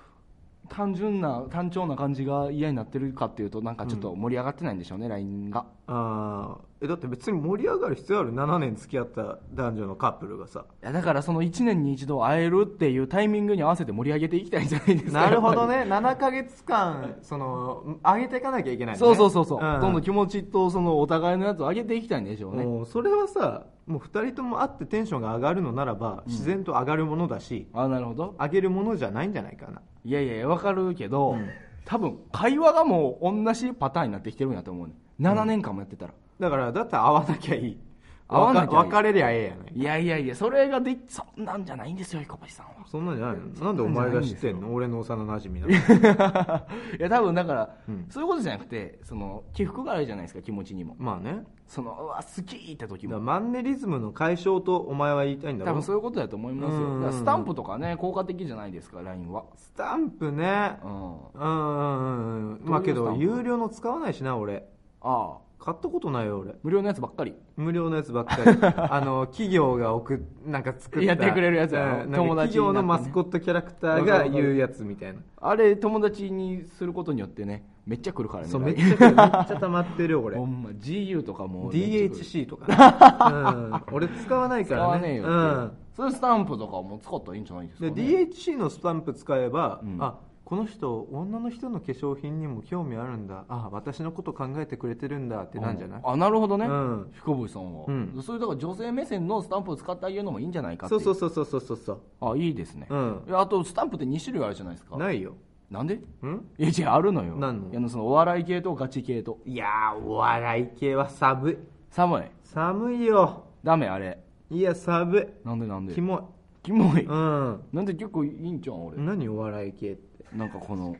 [SPEAKER 1] 単純な、単調な感じが嫌になってるかっていうと、なんかちょっと盛り上がってないんでしょうね、LINE が。
[SPEAKER 2] ああ、え、だって別に盛り上がる必要ある ?7 年付き合った男女のカップルがさ。
[SPEAKER 1] いや、だからその1年に一度会えるっていうタイミングに合わせて盛り上げていきたいんじゃないですか。
[SPEAKER 2] なるほどね。7ヶ月間、その、上げていかなきゃいけない、ね。
[SPEAKER 1] そうそうそうそう、
[SPEAKER 2] ん
[SPEAKER 1] どんどん気持ちとそのお互いのやつを上げていきたいんでしょうね。
[SPEAKER 2] もうそれはさ、もう2人とも会ってテンションが上がるのならば、自然と上がるものだし、
[SPEAKER 1] あ、なるほど。
[SPEAKER 2] 上げるものじゃないんじゃないかな。
[SPEAKER 1] いやいやわかるけど、
[SPEAKER 2] うん
[SPEAKER 1] 多分、会話がもう同じパターンになってきてるんやと思うね。7年間もやってたら。
[SPEAKER 2] だから、だったら会わなきゃいい。
[SPEAKER 1] 会わなきゃいい
[SPEAKER 2] 別れりゃええやない。
[SPEAKER 1] いやいやいや、それができ、そんなんじゃないんですよ、彦星さんは。
[SPEAKER 2] そんなんじゃないの？なんでお前が知ってんの？俺の幼馴染なの。
[SPEAKER 1] いや、多分だから、
[SPEAKER 2] うん
[SPEAKER 1] そういうことじゃなくて、その、起伏があるじゃないですか、気持ちにも。
[SPEAKER 2] まあね。
[SPEAKER 1] その、うわ、好きって時も。
[SPEAKER 2] マンネリズムの解消とお前は言いたいんだろ？
[SPEAKER 1] 多分そういうことだと思いますよ。
[SPEAKER 2] うん
[SPEAKER 1] だからスタンプとかね、効果的じゃないですか、LINE は。
[SPEAKER 2] スタンプね。
[SPEAKER 1] うん。
[SPEAKER 2] うんうんうん。まあけど、有料の使わないしな、俺。
[SPEAKER 1] ああ、
[SPEAKER 2] 買ったことないよ、俺。
[SPEAKER 1] 無料のやつばっかり。
[SPEAKER 2] 無料のやつばっかり。あの、企業が送っ、なんか作った。
[SPEAKER 1] やってくれるやつや友達
[SPEAKER 2] 企業のマスコットキャラクターが言うやつみたいな。
[SPEAKER 1] あれ、友達にすることによってね、めっちゃ来るからね。
[SPEAKER 2] そう、めっちゃ、めっちゃ溜まってるよ、俺
[SPEAKER 1] ほ。んま、GU とかも。
[SPEAKER 2] DHC とかね。うん。俺使わないからね。
[SPEAKER 1] 使わねえよ。
[SPEAKER 2] うん。
[SPEAKER 1] そういうスタンプとかも使ったらいいんじゃないですか、
[SPEAKER 2] で、
[SPEAKER 1] ね。
[SPEAKER 2] DHC のスタンプ使えば、
[SPEAKER 1] うん
[SPEAKER 2] あ、この人、女の人の化粧品にも興味あるんだ。あ、私のこと考えてくれてるんだってなんじゃない？
[SPEAKER 1] あ、なるほどね。
[SPEAKER 2] うん
[SPEAKER 1] 彦星さんは。
[SPEAKER 2] うん
[SPEAKER 1] そういう、だから女性目線のスタンプを使ってあげるのもいいんじゃないかって
[SPEAKER 2] そ
[SPEAKER 1] いうう。
[SPEAKER 2] そうそうそうそうそうそう。
[SPEAKER 1] あ、いいですね。
[SPEAKER 2] うん
[SPEAKER 1] あと、スタンプって2種類あるじゃないですか。
[SPEAKER 2] ないよ。
[SPEAKER 1] なんで？
[SPEAKER 2] うん？
[SPEAKER 1] いや、違う、あるのよ。
[SPEAKER 2] 何の？
[SPEAKER 1] いやその、お笑い系とガチ系と。
[SPEAKER 2] いやー、お笑い系は寒い。
[SPEAKER 1] 寒い。
[SPEAKER 2] 寒いよ。
[SPEAKER 1] ダメ、あれ。
[SPEAKER 2] いや、寒い。
[SPEAKER 1] なんでなんで？
[SPEAKER 2] キモい。
[SPEAKER 1] キモい。
[SPEAKER 2] うん。
[SPEAKER 1] なんで結構いいんじゃん、俺。
[SPEAKER 2] 何お笑い系って？
[SPEAKER 1] なんかこの、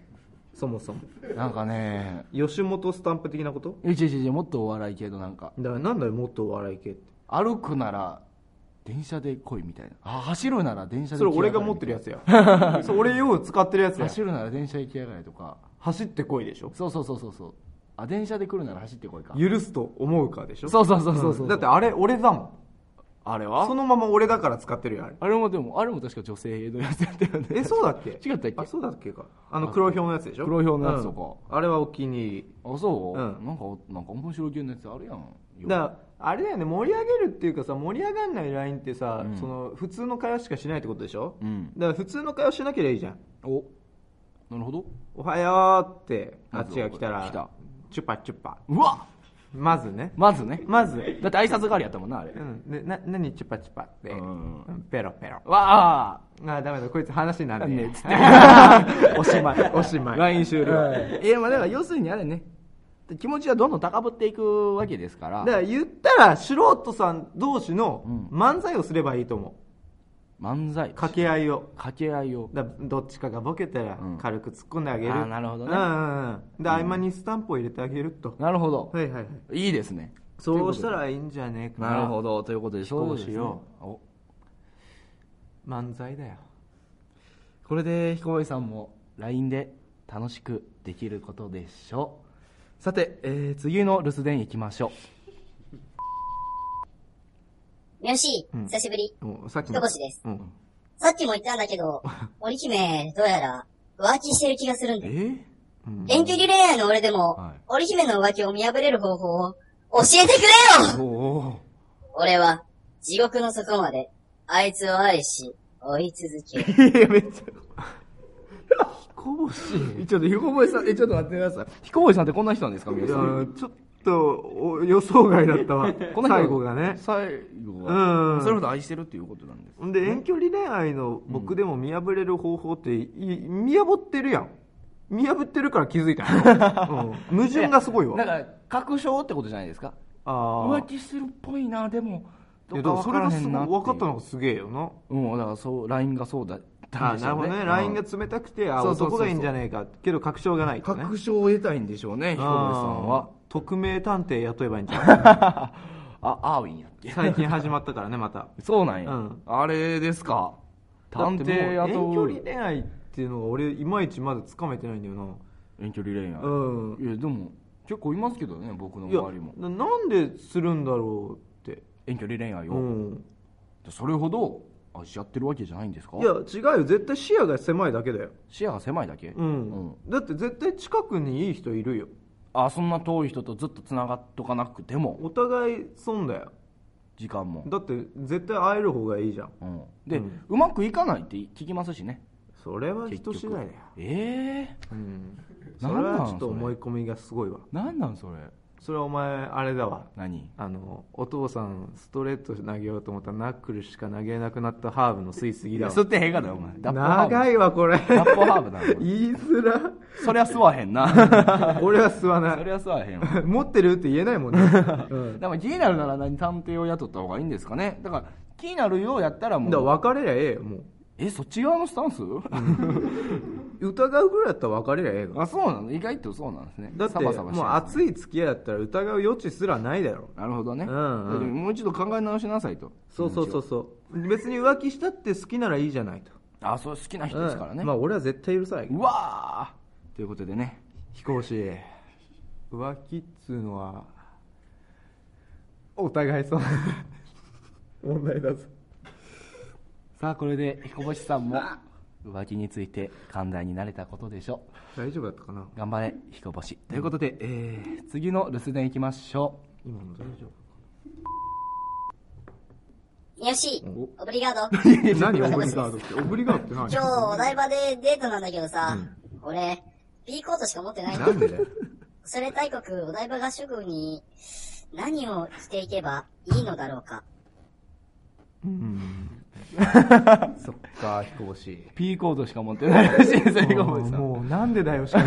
[SPEAKER 2] そもそも。
[SPEAKER 1] なんかね、
[SPEAKER 2] 吉本スタンプ的なこと？
[SPEAKER 1] いや違う違う違う、もっとお笑い系となんか、
[SPEAKER 2] だからなんだよ、もっとお笑い系って。
[SPEAKER 1] 歩くなら、電車で来いみたいな。あ、走るなら電車で
[SPEAKER 2] それ俺が持ってるやつや。それ俺よう使ってるやつや。
[SPEAKER 1] 走るなら電車で来やがれとか。
[SPEAKER 2] 走ってこいでしょ？
[SPEAKER 1] そうそうそうそうそう。あ、電車で来るなら走ってこいか。
[SPEAKER 2] 許すと思うかでしょ？
[SPEAKER 1] そうそうそうそうそう。
[SPEAKER 2] んだってあれ俺だもん。
[SPEAKER 1] あれは？
[SPEAKER 2] そのまま俺だから使ってるよ、あれ。
[SPEAKER 1] あれもでも、あれも確か女性のやつやったよね。
[SPEAKER 2] え、そうだっけ？
[SPEAKER 1] 違ったっけ？
[SPEAKER 2] あ、そうだっけか。あの黒表のやつでしょ？
[SPEAKER 1] 黒表のやつとか。
[SPEAKER 2] うん。あれはお気に入り。
[SPEAKER 1] あ、そう、
[SPEAKER 2] うん。
[SPEAKER 1] なんか、なんか面白い系のやつあるやん。
[SPEAKER 2] だからあれだよね。盛り上げるっていうかさ盛り上がんない LINE ってさ、
[SPEAKER 1] うん。
[SPEAKER 2] その普通の会話しかしないってことでしょ、
[SPEAKER 1] うん。
[SPEAKER 2] だから普通の会話しなければいいじゃん。
[SPEAKER 1] お、なるほど。
[SPEAKER 2] おはようってあっちが来たら
[SPEAKER 1] 来た。
[SPEAKER 2] チュパチュパ。
[SPEAKER 1] うわ
[SPEAKER 2] まずね。
[SPEAKER 1] まずね。
[SPEAKER 2] まず、
[SPEAKER 1] だって挨拶代わりやったもんな、あれ。
[SPEAKER 2] うん、でな何チュパチュパって、
[SPEAKER 1] うん
[SPEAKER 2] うん。ペロペロ。
[SPEAKER 1] わあ。
[SPEAKER 2] あダメだ。こいつ話になるね
[SPEAKER 1] ねつって。
[SPEAKER 2] おしまい。おしまい。
[SPEAKER 1] LINE 終了。
[SPEAKER 2] はい
[SPEAKER 1] いや、まあだから要するにあれね、気持ちはどんどん高ぶっていくわけですから。
[SPEAKER 2] だ、から言ったら素人さん同士の
[SPEAKER 1] うん。
[SPEAKER 2] 漫才をすればいいと思う
[SPEAKER 1] 漫才、
[SPEAKER 2] 掛け合いを。
[SPEAKER 1] 掛け合いを。
[SPEAKER 2] だどっちかがボケたら
[SPEAKER 1] うん。
[SPEAKER 2] 軽く突っ込んであげる、
[SPEAKER 1] あーなるほどね。
[SPEAKER 2] うんうんうん。で合間にスタンプを入れてあげると、
[SPEAKER 1] なるほど。
[SPEAKER 2] はいはいはい。
[SPEAKER 1] いいですね。
[SPEAKER 2] そうしたらいいんじゃねえかな。
[SPEAKER 1] なるほど。ということで、
[SPEAKER 2] 飛行
[SPEAKER 1] う。ですねお。
[SPEAKER 2] 漫才だよ。
[SPEAKER 1] これで彦星さんも LINE で楽しくできることでしょう。さて、えー、次の留守電いきましょ
[SPEAKER 3] よし、
[SPEAKER 2] うん
[SPEAKER 3] 久しぶり。
[SPEAKER 2] もうさっき
[SPEAKER 3] ひとこしです。
[SPEAKER 2] うん
[SPEAKER 3] さっきも言ったんだけど、織姫、どうやら、浮気してる気がするんだよ。
[SPEAKER 1] ー？
[SPEAKER 2] うん
[SPEAKER 3] 遠距離恋愛の俺でも、
[SPEAKER 1] はい
[SPEAKER 3] 織姫の浮気を見破れる方法を教教えてくれよ
[SPEAKER 1] おお
[SPEAKER 3] 俺は、地獄の底まで、あいつを愛し、追い続ける。
[SPEAKER 1] いや、めっちゃ。
[SPEAKER 2] こぼし い。
[SPEAKER 1] ちょっと、彦星さん、え、ちょっと待ってください。彦星さんってこんな人なんですか皆
[SPEAKER 2] いや
[SPEAKER 1] さん。
[SPEAKER 2] ちょっとお予想外だったわ。最後がね。
[SPEAKER 1] 最後は、
[SPEAKER 2] うん
[SPEAKER 1] それほど愛してるっていうことなんです。
[SPEAKER 2] んで、遠距離恋愛の僕でも見破れる方法って、い見破ってるやん。見破ってるから気づいたよ、うん矛盾がすごいわ。
[SPEAKER 1] だから、確証ってことじゃないですか。
[SPEAKER 2] あ
[SPEAKER 1] 浮気してるっぽいな、でも。どっか分から
[SPEAKER 2] だからそれがす
[SPEAKER 1] へんな
[SPEAKER 2] 分かったのがすげえよな。
[SPEAKER 1] うん、だからそう、LINE がそうだったん
[SPEAKER 2] あ
[SPEAKER 1] でしょうね。
[SPEAKER 2] なるほどね。LINE が冷たくて、あ、
[SPEAKER 1] そうそうそうそう
[SPEAKER 2] 男がいいんじゃねえか。けど確証がないとね。
[SPEAKER 1] 確証を得たいんでしょうね、彦星さんは
[SPEAKER 2] 匿名探偵雇えばいいんじゃない？
[SPEAKER 1] あ、アーウィンやっけ？
[SPEAKER 2] 最近始まったからね、また。
[SPEAKER 1] そうなんや。
[SPEAKER 2] うん
[SPEAKER 1] あれですか？探偵
[SPEAKER 2] だってもう
[SPEAKER 1] 雇
[SPEAKER 2] 遠距
[SPEAKER 1] う
[SPEAKER 2] 離恋愛っていうのが俺、いまいちまだつかめてないんだよな。
[SPEAKER 1] 遠距離恋愛？
[SPEAKER 2] うん。
[SPEAKER 1] いや、でも、結構いますけどね、僕の周りも。
[SPEAKER 2] ななんでするんだろうって。
[SPEAKER 1] 遠距離恋愛を？
[SPEAKER 2] うん。
[SPEAKER 1] それほど愛し合ってるわけじゃないんですか？
[SPEAKER 2] いや、違うよ。絶対視野が狭いだけだよ。
[SPEAKER 1] 視野が狭いだけ？
[SPEAKER 2] うん。だって絶対近くにいい人いるよ。
[SPEAKER 1] あ、そんな遠い人とずっと繋がっとかなくても、
[SPEAKER 2] お互い損だよ。
[SPEAKER 1] 時間も。
[SPEAKER 2] だって絶対会える方がいいじゃん。
[SPEAKER 1] うん、で、
[SPEAKER 2] うん
[SPEAKER 1] うまくいかないって聞きますしね。
[SPEAKER 2] それは人次第だよ。
[SPEAKER 1] ええ
[SPEAKER 2] うん。それはちょっと思い込みがすごいわ。
[SPEAKER 1] なんなんそれ。
[SPEAKER 2] それはお前、あれだわ。
[SPEAKER 1] 何？
[SPEAKER 2] あの、お父さん、ストレート投げようと思ったらナックルしか投げれなくなったハーブの吸いすぎだわ。
[SPEAKER 1] 吸ってへんがだよ、お前。
[SPEAKER 2] 長いわ、これ。
[SPEAKER 1] 脱法ハーブだよ。
[SPEAKER 2] 言いづら。
[SPEAKER 1] そりゃ吸わへんな。
[SPEAKER 2] 俺は吸わない。
[SPEAKER 1] そりゃ吸わへんわ。
[SPEAKER 2] 持ってるって言えないもんね。うん。
[SPEAKER 1] でも気になるなら何探偵を雇った方がいいんですかねだから気になるようやったらも
[SPEAKER 2] だから
[SPEAKER 1] う
[SPEAKER 2] 別れりゃええよ、もう。
[SPEAKER 1] えそっち側のスタンス、
[SPEAKER 2] 疑うぐらいだったら別れりゃええよ。
[SPEAKER 1] あそうなの。意外とそうなんですね。
[SPEAKER 2] だって、
[SPEAKER 1] サバサバして
[SPEAKER 2] もう熱い付き合いだったら疑う余地すらないだろ。
[SPEAKER 1] なるほどね、
[SPEAKER 2] うんうん。
[SPEAKER 1] でももう一度考え直しなさいと。
[SPEAKER 2] そうそうそうそう。別に浮気したって好きならいいじゃないと。
[SPEAKER 1] あそう好きな人ですからね、
[SPEAKER 2] うん。まあ俺は絶対許さない
[SPEAKER 1] うわー。ということでね。
[SPEAKER 2] 飛行士。浮気っつうのはお互いそう 問題だぞ。
[SPEAKER 1] さあこれで彦星さんも浮気について寛大になれたことでしょ
[SPEAKER 2] 大丈夫だったかな？
[SPEAKER 1] う頑張れ彦星。ということで、えー、次の留守電いきましょ
[SPEAKER 2] 今の大丈
[SPEAKER 3] よし、オブリガード。
[SPEAKER 2] 夫 何オブリガードって？オブリガードって何
[SPEAKER 3] 今日お台場でデートなんだけどさ、俺、ピーコートしか持ってない。んだ
[SPEAKER 2] なんでだよ。
[SPEAKER 3] それ大国お台場合宿に何をしていけばいいのだろうか。
[SPEAKER 2] うんそっか飛行士
[SPEAKER 1] う P コードしか持ってないらしいですよ彦星さん。
[SPEAKER 2] もうなんでだよしか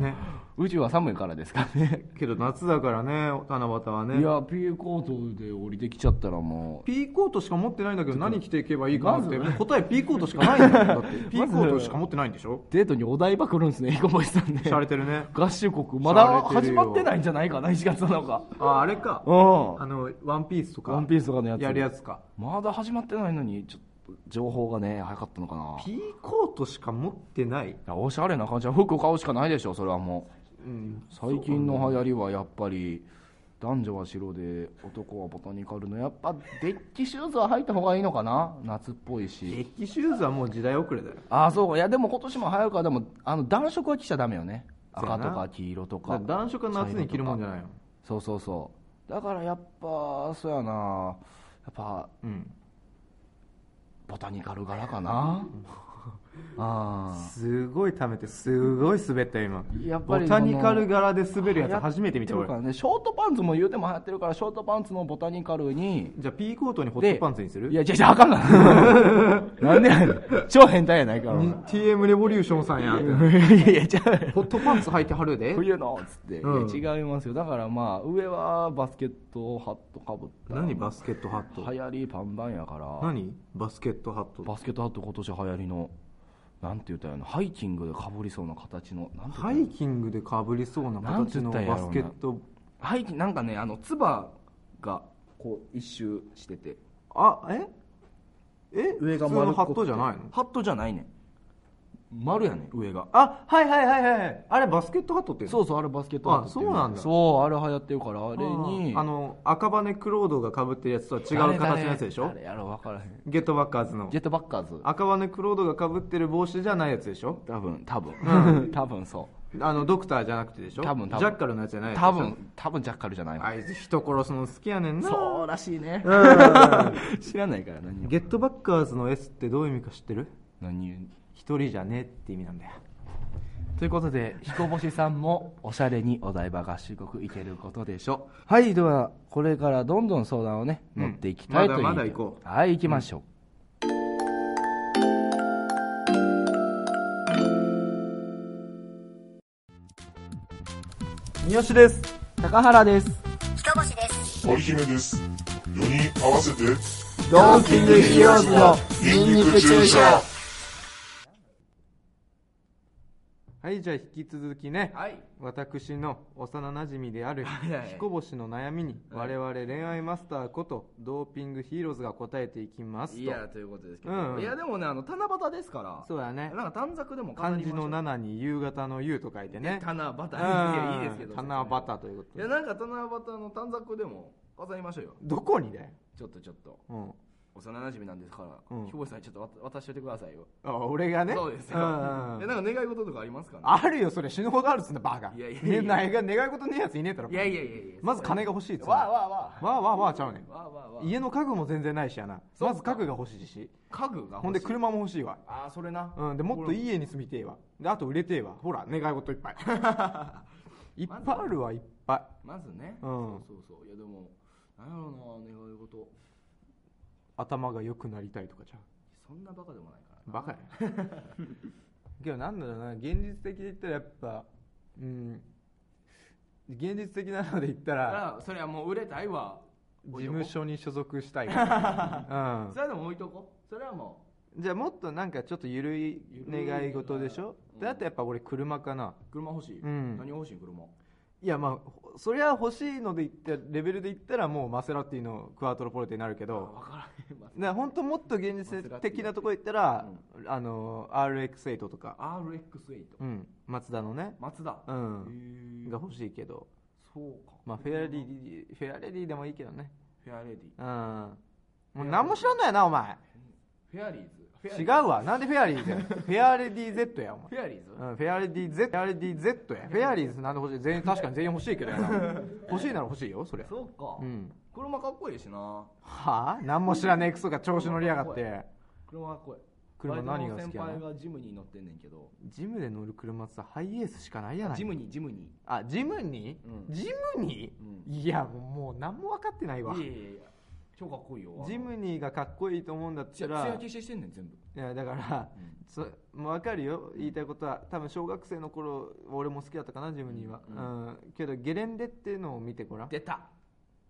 [SPEAKER 2] ね
[SPEAKER 1] 宇宙は寒いからですかね。
[SPEAKER 2] けど夏だからね七夕はね。
[SPEAKER 1] いや P コートで降りてきちゃったらもう。
[SPEAKER 2] ピーコートしか持ってないんだけど何着ていけばいいかなって、答えピーコートしかないんだよ。だってピーコートしか持ってないんでしょ？
[SPEAKER 1] デートにお台場来るんですね彦星さんね。
[SPEAKER 2] しゃれてるね。
[SPEAKER 1] 合衆国まだ始まってないんじゃないかな1月7日
[SPEAKER 2] ああれか。
[SPEAKER 1] うん。
[SPEAKER 2] あのワンピースとか
[SPEAKER 1] ワンピースとかのやつ。
[SPEAKER 2] やるやつか。
[SPEAKER 1] まだ始まってないのにちょっと情報がね早かったのかな。
[SPEAKER 2] ピーコートしか持ってない。
[SPEAKER 1] おしゃれな感じ。は服買うしかないでしょそれはもう
[SPEAKER 2] うん。
[SPEAKER 1] 最近の流行りはやっぱり男女は白で男はボタニカルのやっぱデッキシューズは履いた方がいいのかな？夏っぽい
[SPEAKER 2] デッキシューズはもう時代遅れだよ。
[SPEAKER 1] ああそういやでも今年も流行るからでもあの暖色は着ちゃダメよね。赤とか黄色と
[SPEAKER 2] だか暖色は夏に着るもんじゃないの。
[SPEAKER 1] そうそうそうだからやっぱそうやな。やっぱ
[SPEAKER 2] うん。
[SPEAKER 1] ボタニカル柄かな？あ
[SPEAKER 2] すごい貯めてすごい滑ったよ今。
[SPEAKER 1] あやっぱり
[SPEAKER 2] ボタニカル柄で滑るやつ初めて見た俺。
[SPEAKER 1] ねショートパンツも言うても流行ってるからショートパンツのボタニカルに
[SPEAKER 2] じゃあピーコートにホットパンツにする？
[SPEAKER 1] いや、違う違う、あかんがな。なんでやねん。超変態やないか
[SPEAKER 2] TM レボリューションさんや
[SPEAKER 1] いやいや、違う。
[SPEAKER 2] ホットパンツ履いてはるで。
[SPEAKER 1] 冬のっつって、
[SPEAKER 2] うん。
[SPEAKER 1] いや違いますよ。だからまあ上はバスケットハットかぶった。
[SPEAKER 2] 何バスケットハット？
[SPEAKER 1] 流行りパンパンやから。
[SPEAKER 2] 何バスケットハット？
[SPEAKER 1] バスケットハット今年流行りのなんて言ったらハイキングでかぶりそうな形の
[SPEAKER 2] ハイキングでかぶりそうな形のバスケット。
[SPEAKER 1] ハイキなんかねあのつばがこう一周してて。
[SPEAKER 2] あえ？え？
[SPEAKER 1] 上が丸っこくて。
[SPEAKER 2] ットじゃないの？
[SPEAKER 1] ハットじゃないね。ん丸やねん上が。
[SPEAKER 2] あはいはいはいはいあれバスケットハットって
[SPEAKER 1] そううそうあれバスケットハットってい
[SPEAKER 2] あそうなんだ。
[SPEAKER 1] そうあれ流行ってるからあれ
[SPEAKER 2] の
[SPEAKER 1] に
[SPEAKER 2] あの赤羽クロードがかぶってるやつとは違う形のやつでしょ？
[SPEAKER 1] あれやろ分からへん。
[SPEAKER 2] ゲットバッカーズの。
[SPEAKER 1] ジェットバッカーズ。
[SPEAKER 2] 赤羽クロードがかぶってる帽子じゃないやつでしょ？
[SPEAKER 1] 多分多分。多分そ
[SPEAKER 2] あのドクターじゃなくてでしょ？
[SPEAKER 1] 多分多分。
[SPEAKER 2] ジャッカルのやつじゃない
[SPEAKER 1] 多分多分ジャッカルじゃないわ。
[SPEAKER 2] あいつ人殺すの好きやねんな。
[SPEAKER 1] そうらしいね。
[SPEAKER 2] うん。
[SPEAKER 1] 知らないから何を
[SPEAKER 2] ゲットバッカーズの S ってどういう意味か知ってる？
[SPEAKER 1] 何？
[SPEAKER 2] 一人じゃねえって意味なんだよ。
[SPEAKER 1] ということで彦星さんもおしゃれにお台場合宿国行けることでしょう。はいではこれからどんどん相談をね
[SPEAKER 2] うん
[SPEAKER 1] 乗っていきたいという、
[SPEAKER 2] まだまだ行こ
[SPEAKER 1] はい行きましょう、
[SPEAKER 2] 三好です。
[SPEAKER 1] 高原です。
[SPEAKER 3] 彦星です。
[SPEAKER 4] 織姫です。4人合わせて、
[SPEAKER 2] ドンキングヒーローズの
[SPEAKER 4] ニンニク注射
[SPEAKER 2] はいじゃあ引き続きね
[SPEAKER 1] はい。
[SPEAKER 2] 私の幼なじみである彦星の悩みに
[SPEAKER 1] はい。
[SPEAKER 2] 我々恋愛マスターことドーピングヒーローズが答えていきますと。
[SPEAKER 1] いやということですけど、
[SPEAKER 2] うん
[SPEAKER 1] いやでもねあの七夕ですから。
[SPEAKER 2] そうだね。
[SPEAKER 1] なんか短冊でも飾
[SPEAKER 2] 漢字の7に夕方の夕と書いてね。
[SPEAKER 1] 七夕。い
[SPEAKER 2] うん。
[SPEAKER 1] やいいですけど。
[SPEAKER 2] 七夕ということで。
[SPEAKER 1] いやなんか七夕の短冊でも飾りましょうよ。
[SPEAKER 2] どこにだよ、
[SPEAKER 1] ちょっとちょっと。
[SPEAKER 2] うん、
[SPEAKER 1] 幼馴染なんですから、
[SPEAKER 2] うん。
[SPEAKER 1] ひぼしさんにちょっと渡渡しといてくださいよ。
[SPEAKER 2] あ俺がね？
[SPEAKER 1] そうですよ、
[SPEAKER 2] んうん
[SPEAKER 1] えなんか願い事とかありますかね？
[SPEAKER 2] あるよそれ死ぬほどあるっつうんだバカ。
[SPEAKER 1] いやいやいや
[SPEAKER 2] ね願い願い事ねえやついねえだろ。
[SPEAKER 1] いやいやいやいや
[SPEAKER 2] まず金が欲しいっつうの。
[SPEAKER 1] わあわあわ
[SPEAKER 2] わあわあわあちゃうねん。
[SPEAKER 1] あわあわあわあ
[SPEAKER 2] 家の家具も全然ないしやな。まず家具が欲しいし。
[SPEAKER 1] 家具が欲しい。
[SPEAKER 2] ほんで車も欲しいわ。
[SPEAKER 1] ああそれな。
[SPEAKER 2] うんでもっといい家に住みてえわ。であと売れてえわ。ほら願い事いっぱい。いっぱいあるわいっぱ
[SPEAKER 1] まずね、
[SPEAKER 2] うん。
[SPEAKER 1] そうそうそう。いやでもなんやろうな願い事。
[SPEAKER 2] い頭が良くなりたいとかじゃ
[SPEAKER 1] そんなバカでもないから
[SPEAKER 2] バカや。けどなんだろうな現実的で言ったらやっぱうん現実的なので言ったら
[SPEAKER 1] あそれはもう売れたいわ。
[SPEAKER 2] 事務所に所属したいわ、
[SPEAKER 1] それでも置いとこ。それはも
[SPEAKER 2] う。ん、じゃあもっとなんかちょっと緩い願い事でしょ？
[SPEAKER 1] うん。
[SPEAKER 2] であとやっぱ俺車かな。
[SPEAKER 1] う車欲しい、
[SPEAKER 2] うん。
[SPEAKER 1] 何欲しい？車
[SPEAKER 2] いやまあほそりゃ欲しいので言ったレベルで言ったらもうマセラティのクワトロポルテになるけどね本当もっと現実的なところ言ったら、あの RX8 とか、
[SPEAKER 1] RX8
[SPEAKER 2] うん、マツダのね、
[SPEAKER 1] マツダ。
[SPEAKER 2] う
[SPEAKER 1] へ
[SPEAKER 2] ん、
[SPEAKER 1] ー。
[SPEAKER 2] が欲しいけど。
[SPEAKER 1] そうか。
[SPEAKER 2] まあフェアレディフェアレディでもいいけどね。
[SPEAKER 1] フェアレディ。
[SPEAKER 2] うん。もう何も知らんのやなお前。
[SPEAKER 1] フェアリーズ
[SPEAKER 2] 違うわ。なんでフェアリーズやフェアレディ Z やお前。
[SPEAKER 1] フェアリーズ？
[SPEAKER 2] うん、フェアレディ Z フェアレディ Z や。フェアリーズ。なんで欲しい？全員確かに全員欲しいけどやな。欲しいなら欲しいよそれ
[SPEAKER 1] そうか、
[SPEAKER 2] うん。
[SPEAKER 1] 車かっこいいしな。
[SPEAKER 2] はあ？何も知らねえクソが調子乗りやがって。
[SPEAKER 1] 車かっこいい。
[SPEAKER 2] 車何が好きやの？
[SPEAKER 1] バイトの先輩がジムニー乗ってんねんけど。
[SPEAKER 2] ジムで乗る車ってさハイエースしかないやない
[SPEAKER 1] ジムニージムニ
[SPEAKER 2] あジムに、
[SPEAKER 1] うん。
[SPEAKER 2] ジムに、
[SPEAKER 1] うん。
[SPEAKER 2] いやもう何も分かってないわ。
[SPEAKER 1] ーいやいやいや超かっこいいよ。
[SPEAKER 2] ジムニーがかっこいいと思うんだったら。
[SPEAKER 1] 消ししてんねん全部。
[SPEAKER 2] いやだから、そ分かるよ。言いたいことは。多分小学生の頃俺も好きだったかなジムニーは、
[SPEAKER 1] う
[SPEAKER 2] うんん。けどゲレンデっていうのを見てごらん。
[SPEAKER 1] 出た。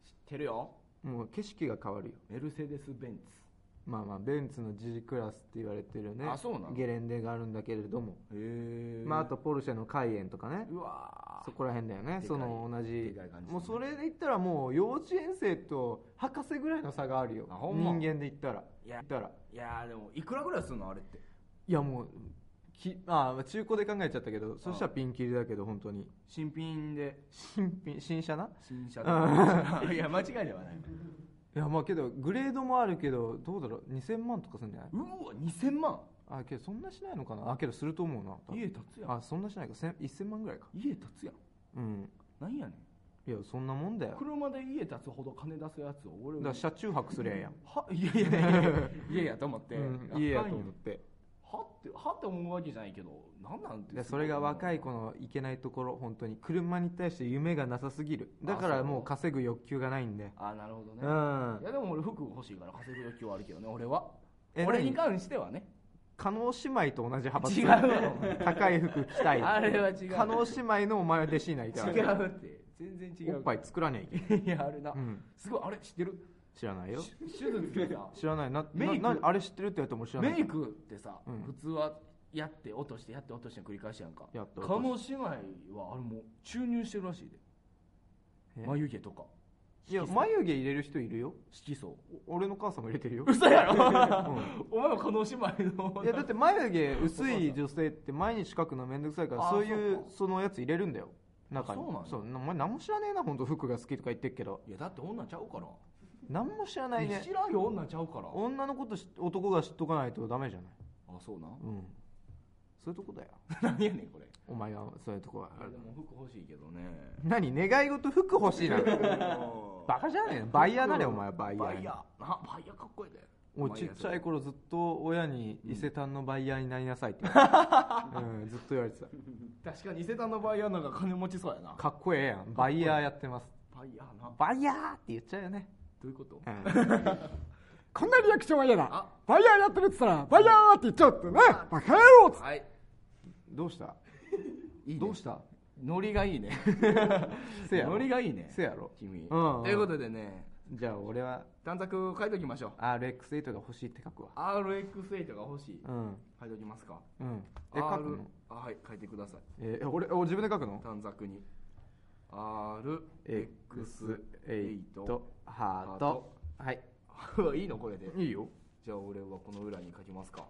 [SPEAKER 1] 知ってるよ。
[SPEAKER 2] もう景色が変わるよ。
[SPEAKER 1] メルセデス・ベンツ
[SPEAKER 2] まあまあベンツの G クラスって言われてるね
[SPEAKER 1] あそうなの？
[SPEAKER 2] ゲレンデがあるんだけれども、
[SPEAKER 1] へえ
[SPEAKER 2] まああとポルシェのカイエンとかね。
[SPEAKER 1] うわ
[SPEAKER 2] そこら辺だよね。その同じ。もうそれで言ったらもう幼稚園生と博士ぐらいの差があるよ。
[SPEAKER 1] ま？
[SPEAKER 2] 人間で言ったら。
[SPEAKER 1] いや
[SPEAKER 2] 言ったら。
[SPEAKER 1] いやーでもいくらぐらいするのあれって？
[SPEAKER 2] いやもうきあ中古で考えちゃったけどそしたらピンキリだけど本当に。
[SPEAKER 1] 新品で。
[SPEAKER 2] 新品新車な？
[SPEAKER 1] 新車で。いや間違いではない
[SPEAKER 2] いやまあけどグレードもあるけどどうだろう？2000万とかするんじゃない？う
[SPEAKER 1] わ2000万。
[SPEAKER 2] あけどそんなしないのかな？あけどすると思うな。多分
[SPEAKER 1] 家建つやん。
[SPEAKER 2] あそんなしないか。1000 1000万ぐらいか。
[SPEAKER 1] 家建つやん。
[SPEAKER 2] うん。
[SPEAKER 1] なんやねん。
[SPEAKER 2] いやそんなもんだよ。
[SPEAKER 1] 車で家建つほど金出すやつを俺は。
[SPEAKER 2] だから車中泊すりゃええやん
[SPEAKER 1] はいやいやいやいや家やと思って、
[SPEAKER 2] うん家やと思って
[SPEAKER 1] はってはって思うわけじゃないけどなんなんて
[SPEAKER 2] でそれが若い子のいけないところ本当に。車に対して夢がなさすぎる。だからもう稼ぐ欲求がないんで。
[SPEAKER 1] あなるほどね、
[SPEAKER 2] うん。
[SPEAKER 1] いやでも俺服欲しいから稼ぐ欲求はあるけどね俺は。
[SPEAKER 2] え
[SPEAKER 1] 俺に
[SPEAKER 2] 何？
[SPEAKER 1] 関してはね。
[SPEAKER 2] 加納姉妹と同じ派閥
[SPEAKER 1] 違う。よ
[SPEAKER 2] 高い服着たい
[SPEAKER 1] あれは違う。
[SPEAKER 2] 加納姉妹のお前は弟子になりたい
[SPEAKER 1] 違うって。全然違う。
[SPEAKER 2] おっぱい作らねえけ
[SPEAKER 1] いやあれな、
[SPEAKER 2] うん。
[SPEAKER 1] すごいあれ知ってる？
[SPEAKER 2] 知らないよ。
[SPEAKER 1] 手術ってさ
[SPEAKER 2] 知らない。な
[SPEAKER 1] メイク？
[SPEAKER 2] ななあれ知ってるって言われても知らない。
[SPEAKER 1] メイクってさ、
[SPEAKER 2] うん。
[SPEAKER 1] 普通はやって落としてやって落として繰り返しやんか。
[SPEAKER 2] やって
[SPEAKER 1] 加
[SPEAKER 2] 落と
[SPEAKER 1] 姉妹はあれもう注入してるらしいで。
[SPEAKER 2] え？
[SPEAKER 1] 眉毛とか。
[SPEAKER 2] いや眉毛入れる人いるよ。
[SPEAKER 1] 色素。
[SPEAKER 2] お俺の母さんも入れてるよ。
[SPEAKER 1] 嘘やろ、
[SPEAKER 2] ん。
[SPEAKER 1] お前も加納姉妹の。
[SPEAKER 2] いやだって眉毛薄い女性って毎日描くのめんどくさいから
[SPEAKER 1] あ
[SPEAKER 2] そういう
[SPEAKER 1] そうか。
[SPEAKER 2] そのやつ入れるんだよ。中に。
[SPEAKER 1] そうなん
[SPEAKER 2] お前何も知らねえな本当服が好きとか言ってるけど。
[SPEAKER 1] いやだって女ちゃうから
[SPEAKER 2] 何も知らないね。
[SPEAKER 1] 知らんよ女ちゃうから。
[SPEAKER 2] 女のこと知男が知っとかないとダメじゃない。
[SPEAKER 1] あそうな
[SPEAKER 2] うん。そういうとこだよ。
[SPEAKER 1] 何やねんこれ。
[SPEAKER 2] お前はそういうとこは
[SPEAKER 1] あれでも服欲しいけどね。
[SPEAKER 2] 何？願い事服欲しいな。バカじゃねえのバイヤーなれお前はバイヤー
[SPEAKER 1] バイヤー。あバイヤーかっこいいね
[SPEAKER 2] もうちっちゃい頃ずっと親に伊勢丹のバイヤーになりなさいって言われて、うん、ずっと言われてた。
[SPEAKER 1] 確かに伊勢丹のバイヤーなんか金持ちそうやな。
[SPEAKER 2] かっこええやん。バイヤーやってます。
[SPEAKER 1] バイヤーな。
[SPEAKER 2] バイヤーって言っちゃうよね、
[SPEAKER 1] どういうこと？
[SPEAKER 2] うん
[SPEAKER 5] こんなリアクションは嫌だ。
[SPEAKER 1] あ。
[SPEAKER 5] バイヤーやってるって言ったら、バイヤーって言っちゃうってね。バカ野郎っつって。
[SPEAKER 1] はい。
[SPEAKER 2] どうした？
[SPEAKER 1] いいね。
[SPEAKER 2] どうした？
[SPEAKER 1] ノリがいいね。
[SPEAKER 2] せやろ。
[SPEAKER 1] ノリがいいね。
[SPEAKER 2] せやろ
[SPEAKER 1] 君。
[SPEAKER 2] うん。うん。
[SPEAKER 1] ということでね。
[SPEAKER 2] じゃあ俺は。
[SPEAKER 1] 短冊書いときましょう。
[SPEAKER 2] RX8 が欲しいって書くわ。
[SPEAKER 1] RX8 が欲しい。
[SPEAKER 2] うん。
[SPEAKER 1] 書いときますか。
[SPEAKER 2] うん。え書く
[SPEAKER 1] R
[SPEAKER 2] の？
[SPEAKER 1] あはい書いてください。
[SPEAKER 2] えー俺お自分で書くの？
[SPEAKER 1] 短冊に。
[SPEAKER 2] X8 ハート。はい。
[SPEAKER 1] RX8 いいの？これで。
[SPEAKER 2] いいよ。
[SPEAKER 1] じゃあ俺はこの裏に書きますか。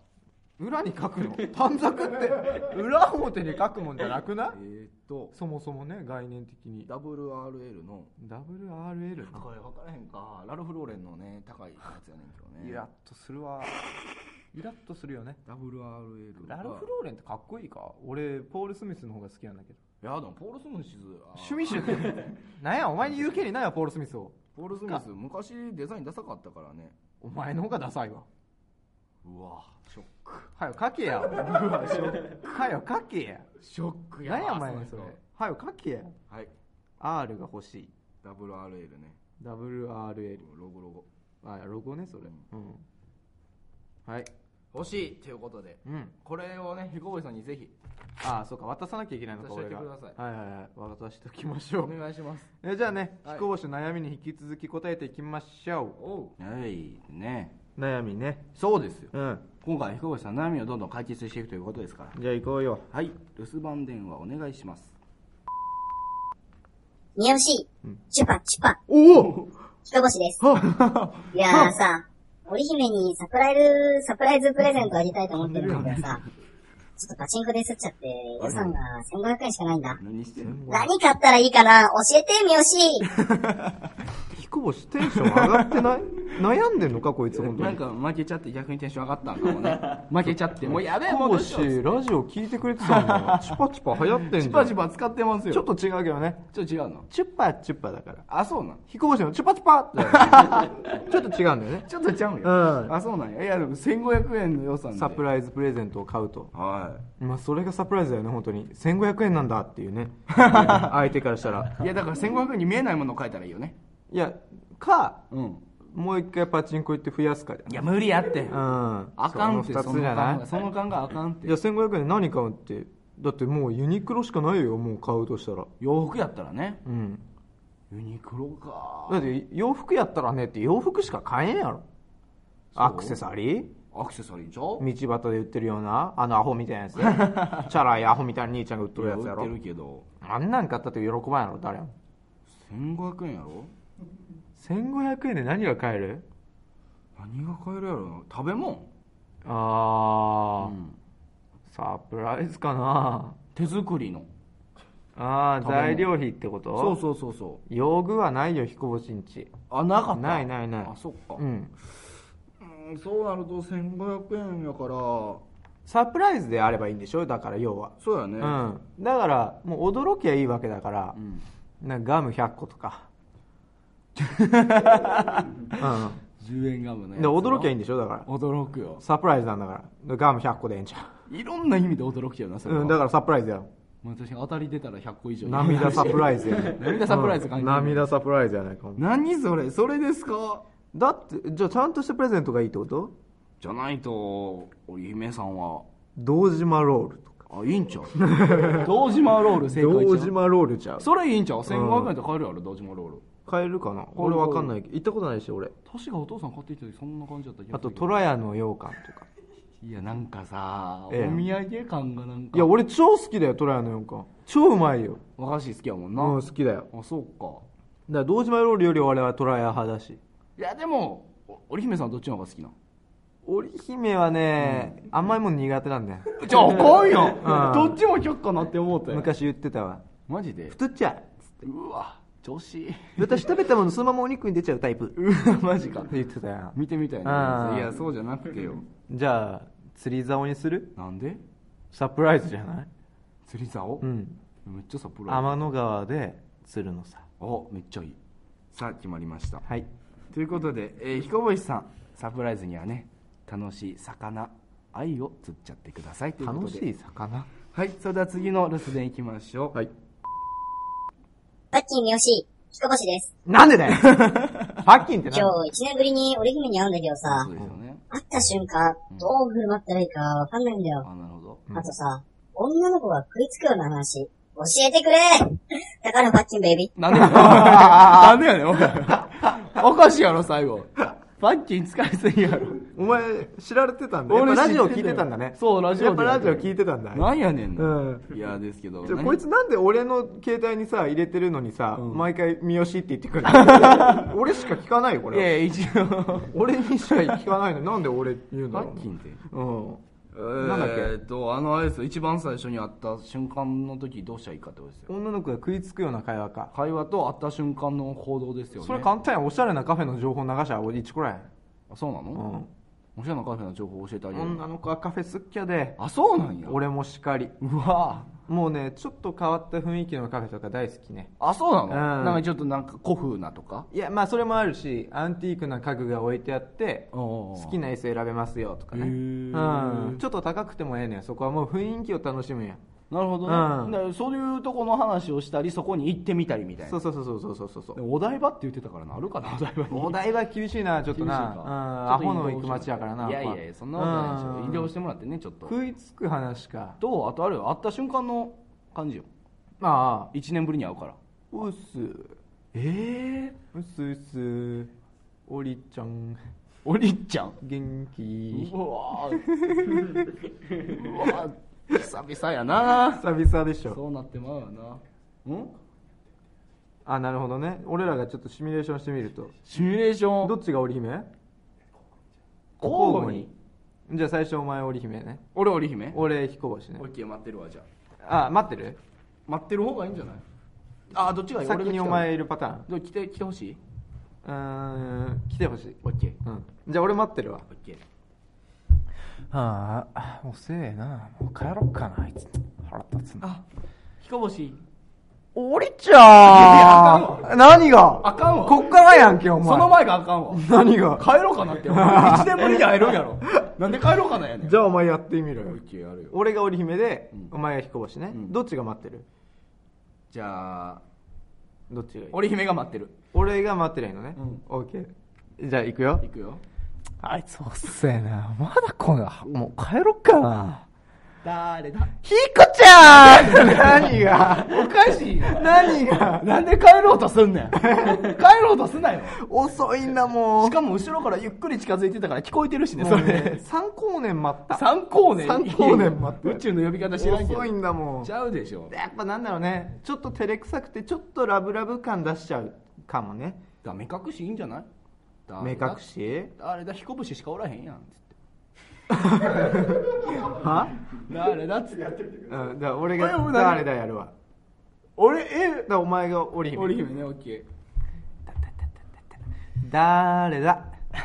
[SPEAKER 2] 裏に書くの？短冊って。裏表に書くもんじゃなくない？
[SPEAKER 1] えーっと。
[SPEAKER 2] そもそもね概念的に。
[SPEAKER 1] WRL の。
[SPEAKER 2] WRL
[SPEAKER 1] これ分からへんか。ラルフローレンのね高いやつやねんけどね。
[SPEAKER 2] イラッとするわ。イラッとするよね。
[SPEAKER 1] WRL が。
[SPEAKER 2] ラルフローレンってかっこいいか？俺ポール・スミスの方が好きなんだけど。
[SPEAKER 1] いやでもポール・スミスあ
[SPEAKER 2] 趣味趣味。なんやお前に言う権利ないわポール・スミスを
[SPEAKER 1] ポール・スミス昔デザインダサかったからね。
[SPEAKER 2] お前の方がダサいわ。
[SPEAKER 1] うわショック。
[SPEAKER 2] はよ書けや。はよ書けや。
[SPEAKER 1] ショック
[SPEAKER 2] 何やお前ねそれ。はよ書けや。
[SPEAKER 1] はい。
[SPEAKER 2] R が欲しい。
[SPEAKER 1] WRL ね。
[SPEAKER 2] WRL
[SPEAKER 1] ロゴロゴ。
[SPEAKER 2] あロゴねそれ。うん。はい
[SPEAKER 1] 欲しい。ということで。
[SPEAKER 2] うん。
[SPEAKER 1] これをね彦星さんにぜひ。
[SPEAKER 2] ああそうか。渡さなきゃいけないのか
[SPEAKER 1] 渡してください。
[SPEAKER 2] はいはいはい。渡しておきましょ
[SPEAKER 1] お
[SPEAKER 2] う
[SPEAKER 1] 願いします。
[SPEAKER 2] えじゃあね
[SPEAKER 1] はい。
[SPEAKER 2] 彦星の悩みに引き続き答えていきましょ
[SPEAKER 1] おう。はいね。
[SPEAKER 2] う悩みね。
[SPEAKER 1] そうですよ。
[SPEAKER 2] うん。
[SPEAKER 1] 今回彦星さん悩みをどんどん解決していくということですから。
[SPEAKER 2] じゃあ行こうよ。
[SPEAKER 1] はい。留守番電話お願いします。
[SPEAKER 3] みよし、チュパチュパ、
[SPEAKER 2] おお。
[SPEAKER 3] ひとぼしです。いやーさ、織姫にサプライズ、サプライズプレゼントあげたいと思ってるんだけどさ、ちょっとパチンコで吸っちゃって、予算が1500円しかないんだ。
[SPEAKER 1] 何してんの？
[SPEAKER 3] 何買ったらいいかな？教えて、みよし
[SPEAKER 2] テンション上がってない？悩んでんのかこいつ本当に。
[SPEAKER 1] なんか負けちゃって逆にテンション上がったんかもね。負けちゃってもうやべえも
[SPEAKER 2] 彦
[SPEAKER 1] う
[SPEAKER 2] ラジオ聞いてくれてたんだ チュパチュパ流行ってんじ
[SPEAKER 1] チパチパ使ってますよ。
[SPEAKER 2] ちょっと違うけどね
[SPEAKER 1] ちょっと違うの。
[SPEAKER 2] チュッパチュッパだから。
[SPEAKER 1] あそうなん？
[SPEAKER 2] 彦星のチュパチュパ。ってちょっと違うんだよね。
[SPEAKER 1] ちょっとちゃうんよ、
[SPEAKER 2] うん。
[SPEAKER 1] あそうなんや。いやでも1500円の予算で。
[SPEAKER 2] サプライズプレゼントを買うと。
[SPEAKER 1] は
[SPEAKER 2] まあそれがサプライズだよね本当に。1500円なんだっていうね。相手からしたら。
[SPEAKER 1] いいやだから1500円に見えないものを書いたらいいよね
[SPEAKER 2] いやか
[SPEAKER 1] うん。
[SPEAKER 2] もう一回パチンコ行って増やすかじゃん。
[SPEAKER 1] いや無理やって。
[SPEAKER 2] うん。
[SPEAKER 1] あかんって
[SPEAKER 2] その2つじゃない
[SPEAKER 1] その考えその考えあかんって。
[SPEAKER 2] いや1500円で何買うって。だってもうユニクロしかないよもう買うとしたら。
[SPEAKER 1] 洋服やったらね。
[SPEAKER 2] うん。
[SPEAKER 1] ユニクロか。
[SPEAKER 2] だって洋服やったらねって洋服しか買えんやろ。アクセサリー？
[SPEAKER 1] アクセサリーじゃん
[SPEAKER 2] 道端で売ってるようなあのアホみたいなやつ チャラいアホみたいな兄ちゃんが売っとるやつやろ。
[SPEAKER 1] 売ってるけど。
[SPEAKER 2] あんなん買ったって喜ばんやろ誰も。
[SPEAKER 1] 1500円やろ？
[SPEAKER 2] 1500円で何が買える？
[SPEAKER 1] 何が買えるやろな。食べ物。
[SPEAKER 2] あー、
[SPEAKER 1] うん。
[SPEAKER 2] サプライズかな。
[SPEAKER 1] 手作りの。
[SPEAKER 2] ああ材料費ってこと？
[SPEAKER 1] そうそうそうそう。
[SPEAKER 2] 用具はないよ彦星んち
[SPEAKER 1] あなかった。
[SPEAKER 2] ないないない。
[SPEAKER 1] あそっか。
[SPEAKER 2] うん。
[SPEAKER 1] うんそうなると1500円やから。
[SPEAKER 2] サプライズであればいいんでしょ？だから要は。
[SPEAKER 1] そうやね。
[SPEAKER 2] うん。だからもう驚きゃいいわけだから。
[SPEAKER 1] う、ん。
[SPEAKER 2] なんかガム100個とか
[SPEAKER 1] 10円ガムね
[SPEAKER 2] 驚きゃいいんでしょ？だから。
[SPEAKER 1] 驚くよ。
[SPEAKER 2] サプライズなんだから。ガム100個でええんちゃ
[SPEAKER 1] いろんな意味で驚きやなそうれは。
[SPEAKER 2] うんだからサプライズやろ。
[SPEAKER 1] まあ確かに当たり出たら100個以上。
[SPEAKER 2] 涙サプライズや。ね
[SPEAKER 1] 涙サプライズ関係ない。
[SPEAKER 2] 涙サプライズやないか
[SPEAKER 1] 何それ？それですか？
[SPEAKER 2] だってじゃあちゃんとしたプレゼントがいいってこと？
[SPEAKER 1] じゃないと織姫さんは。
[SPEAKER 2] 堂島ロールとか。
[SPEAKER 1] あいいんちゃう？堂島ロール正解ちゃう？
[SPEAKER 2] 堂島ロールちゃう。
[SPEAKER 1] それいいんちゃう？1500円で買えるやろ堂島ロール
[SPEAKER 2] 買えるかな？俺わかんないけど。行ったことないし俺。
[SPEAKER 1] 確かお父さん買ってきた時そんな感じだった気が
[SPEAKER 2] あと
[SPEAKER 1] するけど。
[SPEAKER 2] 虎屋の羊羹とか。
[SPEAKER 1] いやなんかさ、
[SPEAKER 2] ええ。
[SPEAKER 1] お土産感がなんか。
[SPEAKER 2] いや俺超好きだよ虎屋の羊羹超うまいよ。
[SPEAKER 1] 和菓子好きやもんな、
[SPEAKER 2] うん好きだよ。
[SPEAKER 1] あそうか。
[SPEAKER 2] だから堂島ロールより俺は虎屋派だし。
[SPEAKER 1] いやでもお織姫さんどっちの方が好きな
[SPEAKER 2] 織姫はね、甘いもん苦手なんだよ。
[SPEAKER 1] じゃああかんやん、
[SPEAKER 2] うん。
[SPEAKER 1] どっちも却下なって思うて。
[SPEAKER 2] 昔言ってたわ。
[SPEAKER 1] マジで？
[SPEAKER 2] 太っちゃう
[SPEAKER 1] うわ女子
[SPEAKER 2] 私食べたものそのままお肉に出ちゃうタイプ
[SPEAKER 1] うわ マジか
[SPEAKER 2] 言ってたよ
[SPEAKER 1] 見てみたい
[SPEAKER 2] あー
[SPEAKER 1] ねいやそうじゃなくてよ
[SPEAKER 2] じゃあ釣り竿にする？
[SPEAKER 1] なんで？
[SPEAKER 2] サプライズじゃない？
[SPEAKER 1] 釣り竿？
[SPEAKER 2] うん。
[SPEAKER 1] めっちゃサプライズ。
[SPEAKER 2] 天の川で釣るのさ。
[SPEAKER 1] お、めっちゃいい。さあ、決まりました。
[SPEAKER 2] はい。
[SPEAKER 1] ということで、えー、彦星さん、サプライズにはね、楽しい魚、愛を釣っちゃってくださいということで。
[SPEAKER 2] 楽しい魚？
[SPEAKER 1] はい、それでは次の留守電いきましょう。
[SPEAKER 2] はい。
[SPEAKER 3] パッキン三好、彦星です。
[SPEAKER 2] なんでだよ パッキンって
[SPEAKER 3] 今
[SPEAKER 2] 何
[SPEAKER 3] 日一年ぶりに織姫に会うんだけどさ
[SPEAKER 1] そう、ですよね。
[SPEAKER 3] 会った瞬間、どう振る舞ったらいいかわかんないんだよ。
[SPEAKER 1] あ、なるほど。
[SPEAKER 3] あとさ、女の子が食いつくような話、教えてくれ だからパッキンベイビー。
[SPEAKER 1] なんでやねん。なんでやねん。おかしいやろ、最後。パッキン使いすぎやろ。
[SPEAKER 2] お前、知られてたんだ。やっぱラジオ聞いてたんだね。
[SPEAKER 1] そう、ラジオ
[SPEAKER 2] やっぱラジオ聞いてたんだ。
[SPEAKER 1] なんやねん
[SPEAKER 2] う
[SPEAKER 1] な。
[SPEAKER 2] ん。
[SPEAKER 1] いや、ですけど。
[SPEAKER 2] こいつなんで俺の携帯にさ、入れてるのにさ、
[SPEAKER 1] うん
[SPEAKER 2] 毎回三好って言ってくるの？俺しか聞かないよ、これ。
[SPEAKER 1] いや一応。
[SPEAKER 2] 俺にしか聞かないのになんで俺言うんだ
[SPEAKER 1] パ
[SPEAKER 2] ろう
[SPEAKER 1] ッキンって。
[SPEAKER 2] うん。
[SPEAKER 1] えーっと、あの、あれですよ一番最初に会った瞬間の時どうしたらいいかってことですよ。
[SPEAKER 2] 女の子が食いつくような会話か。
[SPEAKER 1] 会話と会った瞬間の行動ですよね。
[SPEAKER 2] それ簡単やおしゃれなカフェの情報流しゃ俺1くらい。
[SPEAKER 1] あそうなの？
[SPEAKER 2] うん。
[SPEAKER 1] おしゃれなカフェの情報教えてあげる。
[SPEAKER 2] 女の子はカフェ好きやで。
[SPEAKER 1] あ、そうなんや。
[SPEAKER 2] 俺もしかり。
[SPEAKER 1] うわ
[SPEAKER 2] もうね、ちょっと変わった雰囲気のカフェとか大好きね。
[SPEAKER 1] あ、そうなの、
[SPEAKER 2] ん
[SPEAKER 1] なんかちょっとなんか古風なとか？
[SPEAKER 2] いや、まあそれもあるし、アンティークな家具が置いてあって、
[SPEAKER 1] 好
[SPEAKER 2] 好きな椅子選べますよとかね。
[SPEAKER 1] へ
[SPEAKER 2] う
[SPEAKER 1] ー
[SPEAKER 2] ん。ちょっと高くてもええねん。そこはもう雰囲気を楽しむんや。
[SPEAKER 1] なるほどね、
[SPEAKER 2] うん。
[SPEAKER 1] だからそういうとこの話をしたりそこに行ってみたりみたいな。
[SPEAKER 2] そうそうそうそうそうそうそう。
[SPEAKER 1] お台場って言ってたからなあるかな お台場に。
[SPEAKER 2] お台場厳しいな、ちょっとな。アホの行く街やからな。
[SPEAKER 1] いやい
[SPEAKER 2] や
[SPEAKER 1] いやそんなことないでし
[SPEAKER 2] うん。
[SPEAKER 1] ょ移動してもらってねちょっと。
[SPEAKER 2] 食いつく話か。
[SPEAKER 1] とあとあれよ。会った瞬間の感じよ。
[SPEAKER 2] ああ。
[SPEAKER 1] 1年ぶりに会うから。
[SPEAKER 2] うっす。
[SPEAKER 1] ええ
[SPEAKER 2] うっすうっす。おりちゃん、
[SPEAKER 1] おりっちゃん？
[SPEAKER 2] 元気。
[SPEAKER 1] うわー。うわー久々やな
[SPEAKER 2] 久々でしょ。
[SPEAKER 1] そうなってまうよなうん？
[SPEAKER 2] あ、なるほどね。俺らがちょっとシミュレーションしてみると。
[SPEAKER 1] シミュレーション？
[SPEAKER 2] どっちが織姫？
[SPEAKER 1] 交互に
[SPEAKER 2] じゃあ最初お前織姫ね。
[SPEAKER 1] 俺織姫？
[SPEAKER 2] 俺彦星ね
[SPEAKER 1] オ。ッケー待ってるわじゃあ
[SPEAKER 2] あ、待ってる？
[SPEAKER 1] 待ってる方がいいんじゃない？あどっちがいい？
[SPEAKER 2] 先にお前いるパターン。
[SPEAKER 1] どう来て来てほしい？う
[SPEAKER 2] ーん、来てほしい。
[SPEAKER 1] オッケー
[SPEAKER 2] うん。じゃあ俺待ってるわ。
[SPEAKER 1] オッケー
[SPEAKER 2] ああ、遅えな。もう帰ろっかな、あいつ。腹立つな。
[SPEAKER 1] あ彦星。
[SPEAKER 2] おりちゃん何が？
[SPEAKER 1] あかんわ。
[SPEAKER 2] こっからやんけ、お前。
[SPEAKER 1] その前があかんわ。
[SPEAKER 2] 何が？
[SPEAKER 1] 帰ろうかなってお前1年ぶりに会えるんやろ。なんで帰ろうかなやねん。
[SPEAKER 2] じゃあお前やってみろよ。俺が織姫で、
[SPEAKER 1] うん。
[SPEAKER 2] お前が彦星ね、
[SPEAKER 1] うん。
[SPEAKER 2] どっちが待ってる？
[SPEAKER 1] じゃあ
[SPEAKER 2] どっちがいい？
[SPEAKER 1] 織姫が待ってる。
[SPEAKER 2] 俺が待ってないのね。
[SPEAKER 1] うん。
[SPEAKER 2] オッケー。じゃあ行くよ。
[SPEAKER 1] い。くよ
[SPEAKER 2] あいつ遅えな。まだ来んが、もう帰ろっかな。
[SPEAKER 1] 誰だ？
[SPEAKER 2] ひこちゃん何が？
[SPEAKER 1] おかしいな
[SPEAKER 2] 何が？
[SPEAKER 1] なんで帰ろうとすんねん？帰ろうとすなよ
[SPEAKER 2] 遅いんだもん。
[SPEAKER 1] しかも後ろからゆっくり近づいてたから聞こえてるしねそれ
[SPEAKER 2] 三光年待った。
[SPEAKER 1] 三光年？
[SPEAKER 2] 三光年待って
[SPEAKER 1] 宇宙の呼び方知らんけど
[SPEAKER 2] 遅いんだもん。
[SPEAKER 1] ちゃうでしょ
[SPEAKER 2] やっぱなんだろうね。ちょっと照れくさくて、ちょっとラブラブ感出しちゃうかもね。
[SPEAKER 1] だ目隠しいいんじゃない？
[SPEAKER 2] 目隠し？
[SPEAKER 1] あれだ彦星しかおらへんやんつって。
[SPEAKER 2] は？
[SPEAKER 1] 誰だっつって。
[SPEAKER 2] うん。だから俺が
[SPEAKER 1] え何
[SPEAKER 2] 誰だやるわ。
[SPEAKER 1] 俺え
[SPEAKER 2] だお前が織姫。
[SPEAKER 1] 織姫ねオッケ
[SPEAKER 2] 誰だ？
[SPEAKER 1] ー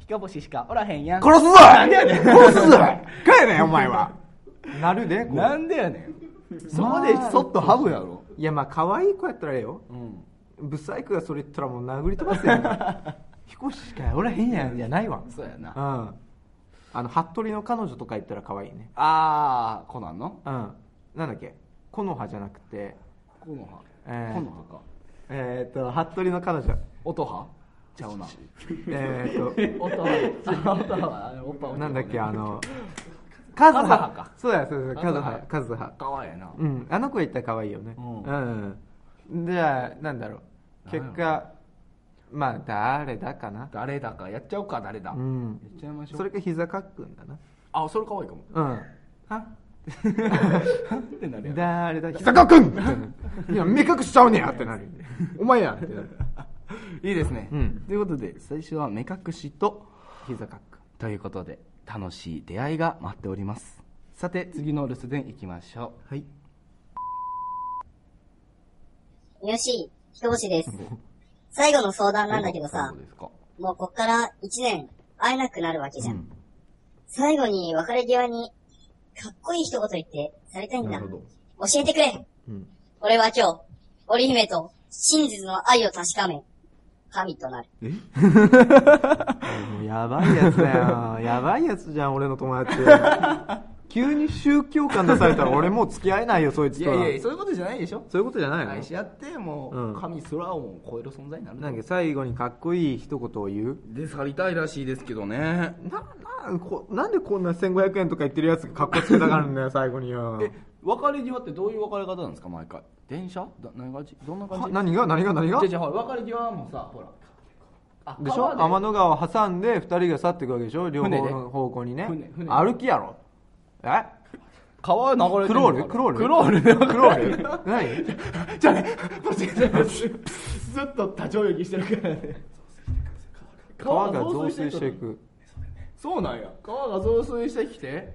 [SPEAKER 1] 彦星しかおらへんやん。
[SPEAKER 2] 殺すぞ！なんでやねん。殺すぞ！帰れお前は。なるで
[SPEAKER 1] なんでやねん。そこでそっとハブやろ。
[SPEAKER 2] いやまあ可愛い子やったらええよ。
[SPEAKER 1] うん。
[SPEAKER 2] ブサイクがそれ言ったらもう殴り飛ばすやん か彦しかおらへんやんじゃないわ。
[SPEAKER 1] そうやな。
[SPEAKER 2] うん。あの服部の彼女とか言ったら可愛いね。
[SPEAKER 1] ああコナンの？
[SPEAKER 2] うん。なんだっけ？木の葉じゃなくて。
[SPEAKER 1] コノハ
[SPEAKER 2] えー。
[SPEAKER 1] コノハか。
[SPEAKER 2] えっ、ー、と服部の彼女。
[SPEAKER 1] 音羽ちゃうな。
[SPEAKER 2] えっ、
[SPEAKER 1] 音羽音羽あれおっぱ
[SPEAKER 2] となんだっけ？あの カズ
[SPEAKER 1] ハ。か。
[SPEAKER 2] そうだよそうだよカズハ。
[SPEAKER 1] カズハ。
[SPEAKER 2] カズハ。
[SPEAKER 1] かわいいな。
[SPEAKER 2] うん。あの子言ったら可愛いよね。
[SPEAKER 1] うん。
[SPEAKER 2] うん、うん、じゃあなんだろう。結果まあ誰だかな。
[SPEAKER 1] 誰だかやっちゃおうか誰だ。や
[SPEAKER 2] うん。
[SPEAKER 1] っちゃいましょう。
[SPEAKER 2] それか膝かっくんだな。
[SPEAKER 1] あそれかわいいかも。
[SPEAKER 2] うん。
[SPEAKER 1] は？ってなるやん
[SPEAKER 2] 誰だ？膝かっくん！いや目隠しちゃうねやってなる。お前やってなる。
[SPEAKER 1] いいですね、
[SPEAKER 2] うん。
[SPEAKER 1] ということで最初は目隠しと
[SPEAKER 2] 膝かっくん。
[SPEAKER 1] ということで楽しい出会いが待っております。さて次の留守電いきましょ
[SPEAKER 2] はい。
[SPEAKER 3] 三好、彦星です。最後の相談
[SPEAKER 1] う
[SPEAKER 3] なんだけどさもうこっから一年会えなくなるわけじゃん。
[SPEAKER 1] うん
[SPEAKER 3] 最後に別れ際に、かっこいい一言言って、されたいんだ。教。えてくれ
[SPEAKER 2] うん。
[SPEAKER 3] 俺は今日、織姫と真実の愛を確かめ、神となる。
[SPEAKER 2] もうやばいやつだよ。やばいやつじゃん、俺の友達。急に宗教観出されたら俺もう付き合えないよ、そいつとは。
[SPEAKER 1] いやいや、そういうことじゃないでしょ。
[SPEAKER 2] そういうことじゃないの？
[SPEAKER 1] 愛し合って、もう、
[SPEAKER 2] うん
[SPEAKER 1] 神空をも超える存在になる。
[SPEAKER 2] なんか最後にかっこいい一言を言う？
[SPEAKER 1] で、去りたいらしいですけどね。
[SPEAKER 2] な、な、こなんでこんな1500円とか言ってるやつがかっこつけたがるんだよ、最後によ。
[SPEAKER 1] え、別れ際ってどういう別れ方なんですか、毎回？電車？だ何がちどんな感じ？
[SPEAKER 2] は何が？何が？何が？
[SPEAKER 1] じゃじゃほら、別れ際もさ、ほら。あ
[SPEAKER 2] でしょ？天の川を挟んで二人が去っていくわけでしょ？両方の方向にね。
[SPEAKER 1] 船船
[SPEAKER 2] 歩きやろえ？
[SPEAKER 1] 川流れてる
[SPEAKER 2] クロール？クロール？
[SPEAKER 1] クロールで
[SPEAKER 2] クロール？何？
[SPEAKER 1] じゃあね、間違えた。ずっと立ち泳ぎしてるからね。
[SPEAKER 2] 川が増水していく
[SPEAKER 1] そうなんや。川が増水してきて、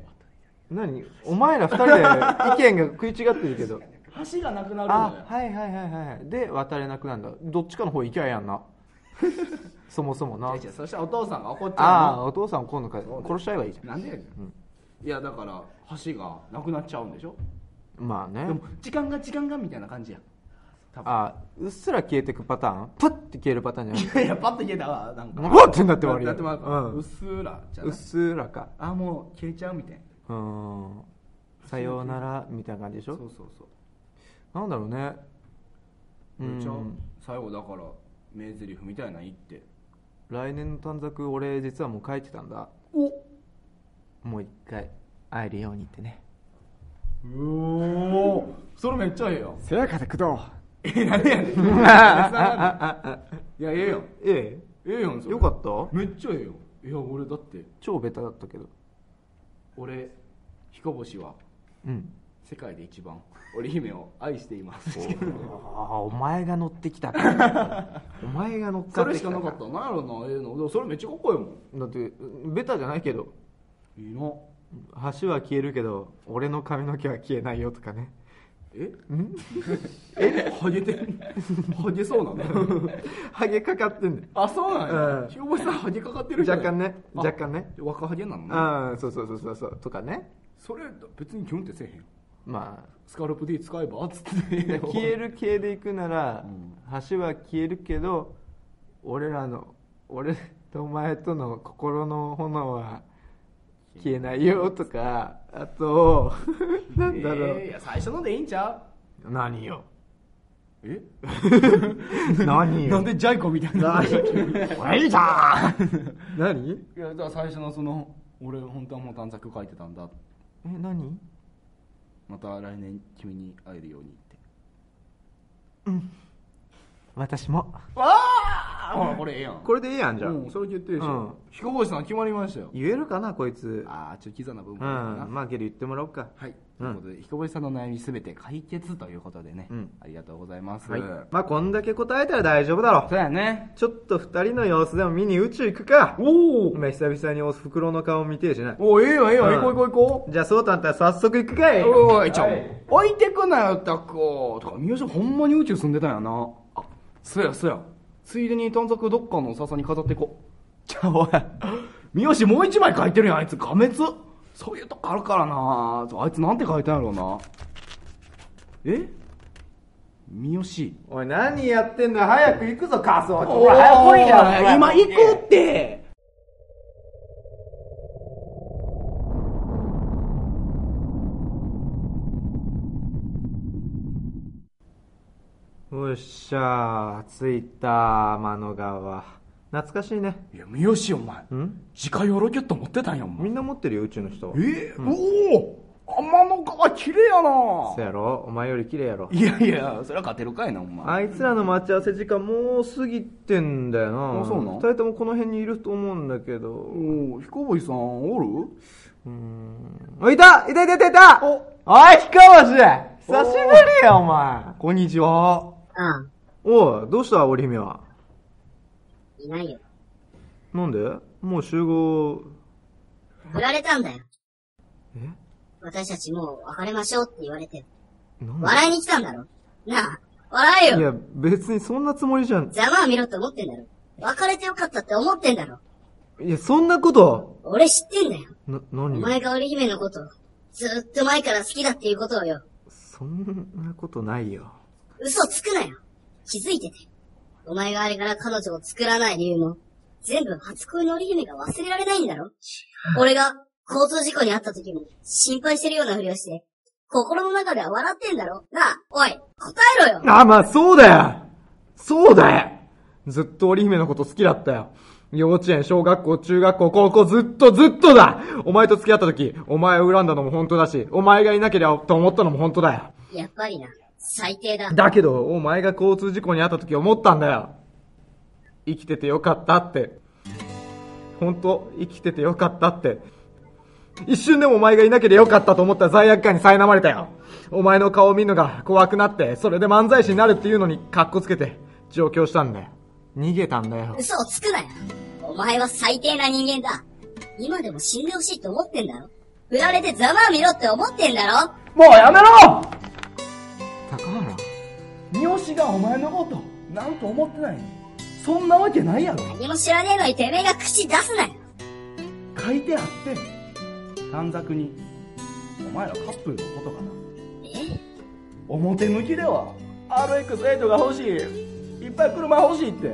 [SPEAKER 2] 何？お前ら二人で意見が食い違ってるけど。
[SPEAKER 1] 橋がなくなる
[SPEAKER 2] あ。はいはいはいはいで渡れなくなるんだ。どっちかの方行きゃええやんな？そもそもな。
[SPEAKER 1] じゃあそしたらお父さんが怒っち
[SPEAKER 2] あ
[SPEAKER 1] ゃ
[SPEAKER 2] あお父さん今度から殺しちゃえばいいじ
[SPEAKER 1] うの。なんでやねん。いや、だから、橋がなくなっちゃうんでしょ？
[SPEAKER 2] まあね。
[SPEAKER 1] でも、時間が時間がみたいな感じや。
[SPEAKER 2] あうっすら消えてくパターン？パッて消えるパターンじゃ
[SPEAKER 1] い？やいや、パッと消えたわ、なんか。
[SPEAKER 2] ないうわっ！てなって終わり
[SPEAKER 1] だってまあ
[SPEAKER 2] う
[SPEAKER 1] っすらじゃな
[SPEAKER 2] うっすらか。
[SPEAKER 1] あ、もう消えちゃうみたいな。
[SPEAKER 2] うん。さようならみたいな感じでしょ？
[SPEAKER 1] そうそうそう。
[SPEAKER 2] なんだろうね。う？ん。
[SPEAKER 1] 最後だから名台詞みたいなの言って。
[SPEAKER 2] 来年の短冊俺実はもう書いてたんだ。
[SPEAKER 1] お
[SPEAKER 2] もう一回会えるようにってね。
[SPEAKER 1] うおそれめっちゃええよ
[SPEAKER 6] せやかで工藤。
[SPEAKER 1] え何やねん。いやええよ
[SPEAKER 2] え
[SPEAKER 1] え。えよんそれ。
[SPEAKER 2] えよかった？
[SPEAKER 1] めっちゃええよいや俺だって。
[SPEAKER 2] 超ベタだったけど。
[SPEAKER 1] 俺彦星は
[SPEAKER 2] うん。
[SPEAKER 1] 世界で一番織姫を愛しています。
[SPEAKER 2] ああお前が乗ってきた。か お前が乗っか
[SPEAKER 1] それ
[SPEAKER 2] ってき
[SPEAKER 1] したかなかった。なんやろなええの。でもそれめっちゃかっこいいもん。
[SPEAKER 2] だってベタじゃないけど
[SPEAKER 1] いいな
[SPEAKER 2] 橋は消えるけど俺の髪の毛は消えないよとかね。
[SPEAKER 1] え？え？ハゲてん？ハゲそうなの？
[SPEAKER 2] ハゲかかってんだよ。
[SPEAKER 1] あそうなんや。
[SPEAKER 2] うん。
[SPEAKER 1] 彦星さんハゲかかってる人
[SPEAKER 2] 若干ね
[SPEAKER 1] あ
[SPEAKER 2] 若干ね。
[SPEAKER 1] 若ハゲなのね。
[SPEAKER 2] ああそうそうそうそうそう。とかね。
[SPEAKER 1] それ別にキュンってせえへん
[SPEAKER 2] ま
[SPEAKER 1] スカルプ D 使えばっつって。
[SPEAKER 2] あ消える系でいくなら、橋は消えるけど俺らの俺とお前との心の炎は消えないよとかあと なんだろう、
[SPEAKER 1] えーいや最初のでいいんちゃ
[SPEAKER 2] 何よ。
[SPEAKER 1] うえ？
[SPEAKER 2] 何よ。
[SPEAKER 1] なんでジャイコみたいな。
[SPEAKER 2] 何いいじゃん。何？
[SPEAKER 1] いやだから最初のその俺本当はもう短冊書いてたんだ。
[SPEAKER 2] え何？
[SPEAKER 1] また来年君に会えるようにって
[SPEAKER 2] 私も。
[SPEAKER 1] ああほらこれええやん。
[SPEAKER 2] これでいいやんじゃん、
[SPEAKER 1] うん。それ言ってるでし
[SPEAKER 2] うん。
[SPEAKER 1] ょ彦星さん決まりましたよ。
[SPEAKER 2] 言えるかなこいつ。
[SPEAKER 1] ああちょっとキザな部分
[SPEAKER 2] うん。まあけど言ってもらおうか。
[SPEAKER 1] はい。ということで彦星さんの悩みすべて解決ということでね、
[SPEAKER 2] うん。
[SPEAKER 1] ありがとうございます、
[SPEAKER 2] はい。まあこんだけ答えたら大丈夫だろ
[SPEAKER 1] そうやね。
[SPEAKER 2] ちょっと二人の様子でも見に宇宙行くか。
[SPEAKER 1] おお
[SPEAKER 2] 今久々にお袋の顔見てえしな
[SPEAKER 1] おええよええよ、
[SPEAKER 2] うん。
[SPEAKER 1] 行こう行こう行こう。
[SPEAKER 2] じゃあそうたんったら早速行くかい。
[SPEAKER 1] おい、ちょ、
[SPEAKER 2] はい。
[SPEAKER 1] 置いてくなよ、タコ。とか、三好ほんまに宇宙住んでたんやな。あ、そやそや。ついでに短冊どっかの笹に飾っていこう。じゃあ、おい。三好もう一枚書いてるやん、あいつ。画滅。そういうとこあるからな。あいつなんて書いてんやろうな。え？三好。
[SPEAKER 2] おい何やってんだよ早く行くぞカスおい
[SPEAKER 1] おい
[SPEAKER 2] 早く来いじゃん
[SPEAKER 1] 今行くって。
[SPEAKER 2] よっしゃ着いた天の川懐かしいね。
[SPEAKER 1] いや、三好お前。
[SPEAKER 2] ん？
[SPEAKER 1] 自家用ロケット持ってたんや、お前。
[SPEAKER 2] みんな持ってるよ宇宙の人。
[SPEAKER 1] え？おお天の川綺麗やな。
[SPEAKER 2] そやろ？お前より綺麗やろ。
[SPEAKER 1] いやいや、それは勝てるかいな、お前。
[SPEAKER 2] あいつらの待ち合わせ時間もう過ぎてんだよな。
[SPEAKER 1] あそうなん？
[SPEAKER 2] 二人ともこの辺にいると思うんだけど。
[SPEAKER 1] おお、彦星さん、おる？
[SPEAKER 2] うーん。おいた！いたいたいたいた！おい彦星！久しぶりやお前。
[SPEAKER 1] こんにちは。
[SPEAKER 3] ああ、
[SPEAKER 2] おいどうした織姫は？い
[SPEAKER 3] ないよ。
[SPEAKER 2] なんで？もう集合。
[SPEAKER 3] 振られたんだよ。
[SPEAKER 2] え？
[SPEAKER 3] 私たちもう別れましょうって言われて。
[SPEAKER 2] なんで？
[SPEAKER 3] 笑いに来たんだろ？なあ、笑えよ。
[SPEAKER 2] いや別にそんなつもりじゃん。
[SPEAKER 3] ざまあ見ろって思ってんだろ。別れてよかったって思ってんだろ。
[SPEAKER 2] いやそんなこと。
[SPEAKER 3] 俺知ってんだよ。
[SPEAKER 2] な
[SPEAKER 3] お
[SPEAKER 2] 何
[SPEAKER 3] 前が織姫のこと、好ずっと前から好きだっていうことをよ。
[SPEAKER 2] そんなことないよ。
[SPEAKER 3] 嘘つくなよ。気づいてて。お前があれから彼女を作らない理由も、全部初恋の織姫が忘れられないんだろ？俺が交通事故に遭った時も心配してるようなふりをして、心の中では笑ってんだろ？なあ、おい、答えろよ
[SPEAKER 2] あ、まあそうだよそうだよずっと織姫のこと好きだったよ。幼稚園、小学校、中学校、高校、ずっとずっとだお前と付き合った時、お前を恨んだのも本当だし、お前がいなければと思ったのも本当だよ。
[SPEAKER 3] やっぱりな、最低だ。
[SPEAKER 2] だけど、お前が交通事故に遭った時思ったんだよ。生きててよかったって。本当生きててよかったって。一瞬でもお前がいなければよかったと思った罪悪感に苛まれたよ。お前の顔を見るのが怖くなって、それで漫才師になるっていうのにカッコつけて、上京したんだよ。逃げたんだよ。
[SPEAKER 3] 嘘をつくなよ。お前は最低な人間だ。今でも死んでほしいと思ってんだろ振られてざまあ見ろって思ってんだろ
[SPEAKER 1] もうやめろ三好がお前のこと、なんと思ってない。のそんなわけないやろ。
[SPEAKER 3] 何も知らねえのにてめえが口出すなよ。
[SPEAKER 1] 書いてあって。短冊に、お前らカップルのことかな。
[SPEAKER 3] え？
[SPEAKER 1] 表向きでは RX8 が欲しい。いっぱい車欲しいって。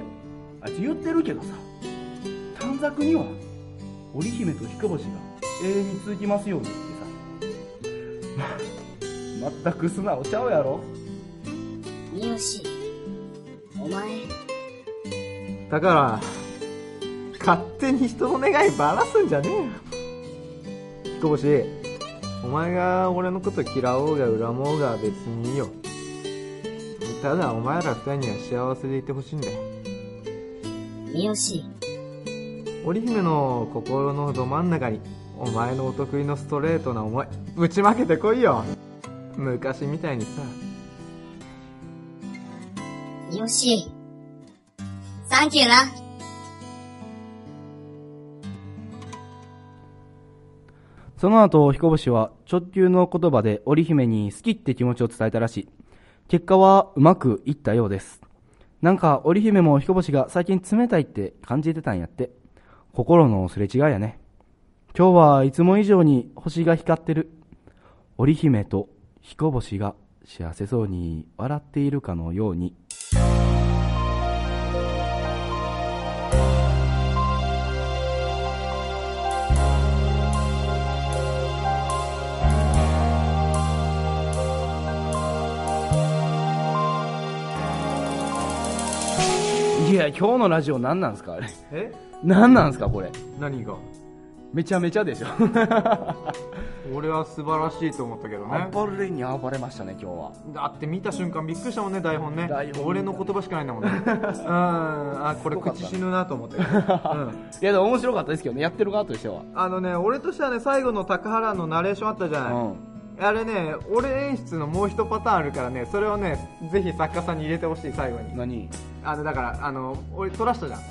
[SPEAKER 1] あいつ言ってるけどさ。短冊には織姫と彦星が永遠に続きますようにってさ。ま全く素直ちゃうやろ
[SPEAKER 3] 三好。お前、
[SPEAKER 2] 高原、勝手に人の願いばらすんじゃねえよ。彦星、お前が俺のこと嫌おうが恨もうが別にいいよ。ただお前ら二人には幸せでいてほしいんだよ。
[SPEAKER 3] 三好。
[SPEAKER 2] 織姫の心のど真ん中に、お前のお得意のストレートな思い、ぶちまけてこいよ。昔みたいにさ。
[SPEAKER 3] 三好。サンキューな。
[SPEAKER 1] その後彦星は直球の言葉で織姫に好きって気持ちを伝えたらしい。結果はうまくいったようです。なんか織姫も彦星が最近冷たいって感じてたんやって。心のすれ違いやね。今日はいつも以上に星が光ってる。織姫と彦星が幸せそうに笑っているかのように。いや今日のラジオ何なんですか？あれ。
[SPEAKER 2] え？
[SPEAKER 1] 何なんですかこれ？
[SPEAKER 2] 何が？
[SPEAKER 1] めちゃめちゃでしょ。
[SPEAKER 2] 俺は素晴らしいと思ったけどね。
[SPEAKER 1] 暴れに暴れましたね今日は。
[SPEAKER 2] だって見た瞬間びっくりしたもんね台本ね。
[SPEAKER 1] 台本
[SPEAKER 2] 俺の言葉しかないんだもんね。うん。あこれ口死ぬなと思って、うん、
[SPEAKER 1] いやでも面白かったですけどね。やってる側としては。
[SPEAKER 2] あのね俺としてはね最後の高原のナレーションあったじゃない、
[SPEAKER 1] うん
[SPEAKER 2] あれね俺演出のもう一パターンあるからねそれをねぜひ作家さんに入れてほしい最後に。
[SPEAKER 1] 何？
[SPEAKER 2] あのだからあの俺撮らしたじゃん。
[SPEAKER 1] う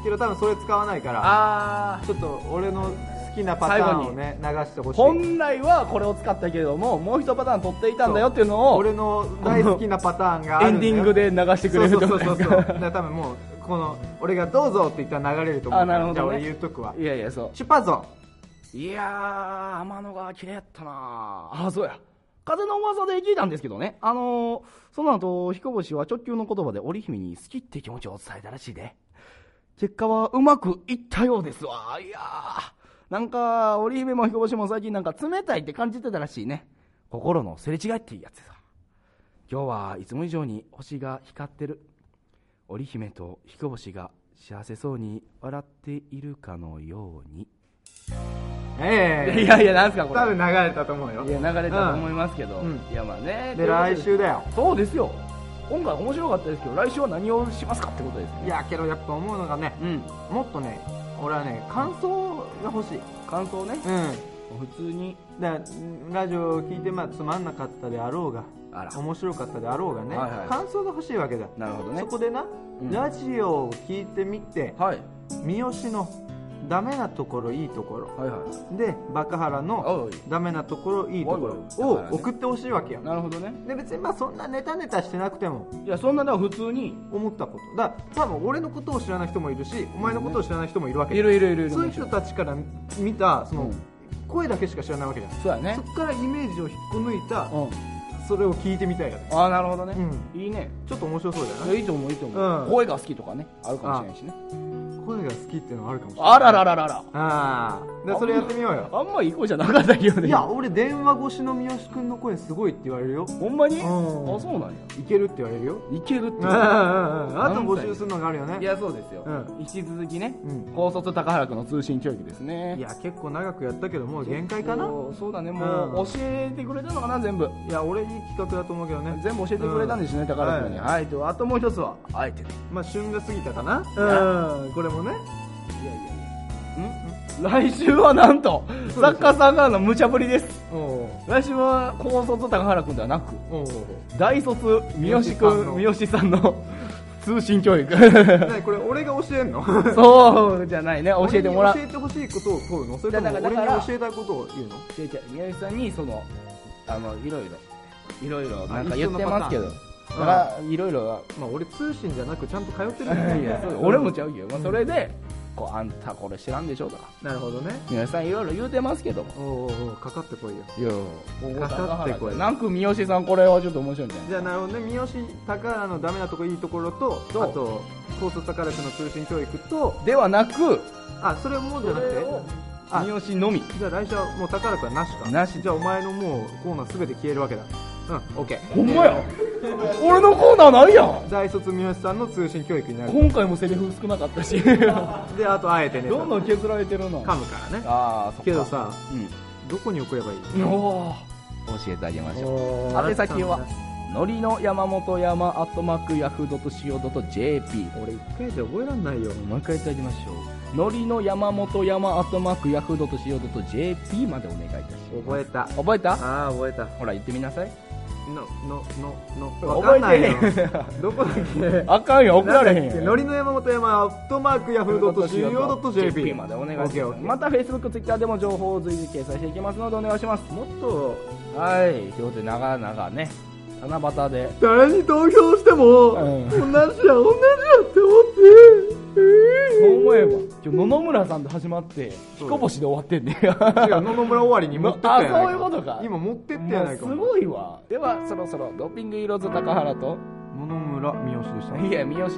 [SPEAKER 1] ん。
[SPEAKER 2] けど多分それ使わないから
[SPEAKER 1] あ
[SPEAKER 2] ちょっと俺の好きなパターンをね流してほしい。
[SPEAKER 1] 本来はこれを使ったけれどももう一パターン取っていたんだよっていうのを
[SPEAKER 2] 俺の大好きなパターンがあ
[SPEAKER 1] エン
[SPEAKER 2] るんだよ。
[SPEAKER 1] ディングで流してくれる
[SPEAKER 2] そうそうそうそう。だから多分もうこの俺がどうぞって言ったら流れると思うから。
[SPEAKER 1] あなるほどね。
[SPEAKER 2] じゃあ俺言うとくわ。
[SPEAKER 1] いやいやそう。
[SPEAKER 2] 出発ぞ
[SPEAKER 1] いやー天の川綺麗やったな。ああそうや。風の噂で聞いたんですけどね。あのー、その後彦星は直球の言葉で織姫に好きって気持ちを伝えたらしいで。結果はうまくいったようですわ。いやー。なんか織姫も彦星も最近なんか冷たいって感じてたらしいね。心のすれ違いっていうやつさ。今日はいつも以上に星が光ってる。織姫と彦星が幸せそうに笑っているかのように。
[SPEAKER 2] ええ
[SPEAKER 1] いやいや、なんすか、これ。
[SPEAKER 2] 多分流れたと思うよ
[SPEAKER 1] いや、流れたと思いますけど。
[SPEAKER 2] うん
[SPEAKER 1] いや、まあね。
[SPEAKER 2] で来週だよ
[SPEAKER 1] そうですよ。今回面白かったですけど、来週は何をしますかってことですね。
[SPEAKER 2] いやけどやっぱ思うのがね
[SPEAKER 1] うん。
[SPEAKER 2] もっとね俺はね感想が欲しい
[SPEAKER 1] 感想ね。
[SPEAKER 2] うん
[SPEAKER 1] 普通に。
[SPEAKER 2] だラジオを聞いてまあつまんなかったであろうが
[SPEAKER 1] あら。
[SPEAKER 2] 面白かったであろうがね、
[SPEAKER 1] はいはい
[SPEAKER 2] 感想が欲しいわけだ
[SPEAKER 1] なるほどね
[SPEAKER 2] そ。こでな、
[SPEAKER 1] うん
[SPEAKER 2] ラジオを聞いてみて
[SPEAKER 1] はい。
[SPEAKER 2] 三好のダメなところいいところ。
[SPEAKER 1] はいはい。
[SPEAKER 2] でバカハラのダメなところいいところを送ってほしいわけよ。
[SPEAKER 1] なるほどね。
[SPEAKER 2] で別にまあそんなネタネタしてなくても。
[SPEAKER 1] いや、そんなでも普通に。
[SPEAKER 2] 思ったこと。だ多分俺のことを知らない人もいるしお前のことを知らない人もいるわけ
[SPEAKER 1] いるいるいるいる。
[SPEAKER 2] そういう人たちから見たその、
[SPEAKER 1] うん。
[SPEAKER 2] 声だけしか知らないわけじゃん。
[SPEAKER 1] そうやね。
[SPEAKER 2] そっからイメージを引っこ抜いた
[SPEAKER 1] うん。
[SPEAKER 2] それを聞いてみたい
[SPEAKER 1] ああなるほどね、
[SPEAKER 2] う
[SPEAKER 1] いいね。
[SPEAKER 2] ちょっと面白そうじゃない
[SPEAKER 1] いいと思ういいと思う、
[SPEAKER 2] うん。
[SPEAKER 1] 声が好きとかねあるかもしれないしね
[SPEAKER 2] 声が好きっていうのはあるかもしれない。
[SPEAKER 1] あららららら。
[SPEAKER 2] ああでそれやってみようよ。
[SPEAKER 1] あんまいい声じゃなかったけどね。
[SPEAKER 2] いや俺電話越しの三好くんの声すごいって言われるよ。
[SPEAKER 1] ほんまに、
[SPEAKER 2] うん。
[SPEAKER 1] あそうなんや。
[SPEAKER 2] いけるって言われるよ。
[SPEAKER 1] いけるって
[SPEAKER 2] うんうんうん。あと募集するのがあるよね。
[SPEAKER 1] いやそうですよ、
[SPEAKER 2] うん。
[SPEAKER 1] 引き続きね、
[SPEAKER 2] うん。
[SPEAKER 1] 高卒高原君の通信教育ですね。
[SPEAKER 2] いや結構長くやったけどもう限界かな。
[SPEAKER 1] そうだね。もう
[SPEAKER 2] うん。
[SPEAKER 1] 教えてくれたのかな全部。
[SPEAKER 2] いや俺いい企画だと思うけどね。
[SPEAKER 1] 全部教えてくれたんですね、高原君に。
[SPEAKER 2] は
[SPEAKER 1] はい、ではあともう一つはあえてね
[SPEAKER 2] まあ旬が過ぎたかな。うん。これもね。
[SPEAKER 1] 来週はなんとサッカーさんからの無茶ぶりです。来週は高卒高原君ではなく大卒三好君三好さんの。通信教育。
[SPEAKER 2] 何これ俺が教えんの？
[SPEAKER 1] そうじゃないね。教えてもらう。
[SPEAKER 2] 教えてほしいことを問うのそれとも俺に教えたいことを言うの？
[SPEAKER 1] 違う違う三好さんにそのあのいろいろいろいろなんか
[SPEAKER 2] あ
[SPEAKER 1] 言ってますけどだからいろいろ
[SPEAKER 2] まあ俺通信じゃなくちゃんと通ってる。ん
[SPEAKER 1] い
[SPEAKER 2] だ
[SPEAKER 1] 俺もちゃうけど、まあ、それでこうあんたこれ知らんでしょとか。
[SPEAKER 2] なるほどね。
[SPEAKER 1] 三好さんいろいろ言うてますけども。
[SPEAKER 2] おうおうかかってこいよ。
[SPEAKER 1] いや
[SPEAKER 2] かかってこい。
[SPEAKER 1] なんか三好さんこれはちょっと面白いんじゃな。い
[SPEAKER 2] じゃあなるほどね。三好高原のダメなとこいいところとあと高卒高原君の通信教育と
[SPEAKER 1] ではなく
[SPEAKER 2] あそれもじゃなくて？あ
[SPEAKER 1] 三好のみ。
[SPEAKER 2] じゃあ来週はもう高原君はなしか。
[SPEAKER 1] なし。
[SPEAKER 2] じゃあお前のもうコーナーすべて消えるわけだうんオッケー
[SPEAKER 1] ほんまや。俺のコーナーないやん。
[SPEAKER 2] 大卒三好さんの通信教育になる。
[SPEAKER 1] 今回もセリフ少なかったし。
[SPEAKER 2] であとあえてね。
[SPEAKER 1] どんどん削られてるの
[SPEAKER 2] 噛むからね。
[SPEAKER 1] ああそっか。
[SPEAKER 2] けどさ
[SPEAKER 1] うん。
[SPEAKER 2] どこに送ればいい？
[SPEAKER 1] 教えてあげましょう。宛先はのりの山本山アットマークヤフー .co.jp
[SPEAKER 2] 俺一回じゃ覚えらんないよ。
[SPEAKER 1] もう一回言ってあげましょう。のりの山本山アットマークヤフー .co.jp までお願いいたします。
[SPEAKER 2] 覚えた。
[SPEAKER 1] 覚えた？
[SPEAKER 2] ああ覚えた。
[SPEAKER 1] ほら言ってみなさい
[SPEAKER 2] ののののわかんないよ。
[SPEAKER 1] 覚えて
[SPEAKER 2] どこだっけ？
[SPEAKER 1] あかんよ送られへんよ
[SPEAKER 2] のりの山本山アットマークヤフー .co.jp
[SPEAKER 1] までお願いします。
[SPEAKER 2] オッケーオッケー。
[SPEAKER 1] また Facebook、Twitter でも情報を随時掲載していきますのでお願いします。
[SPEAKER 2] もっと。
[SPEAKER 1] はい。ということで長々ね七夕で。
[SPEAKER 2] 誰に投票しても
[SPEAKER 1] うん。
[SPEAKER 2] 同じや同じやって思って。
[SPEAKER 1] そう思えば。今日野々村さんと始まって彦星で終わってんね。
[SPEAKER 2] 違う野々村終わりに持ってったやない
[SPEAKER 1] あそういうことか。
[SPEAKER 2] 今持ってったやないか。
[SPEAKER 1] すごいわ。ではそろそろドッピング色津高原と。
[SPEAKER 2] 野々村三好でした。
[SPEAKER 1] いや三好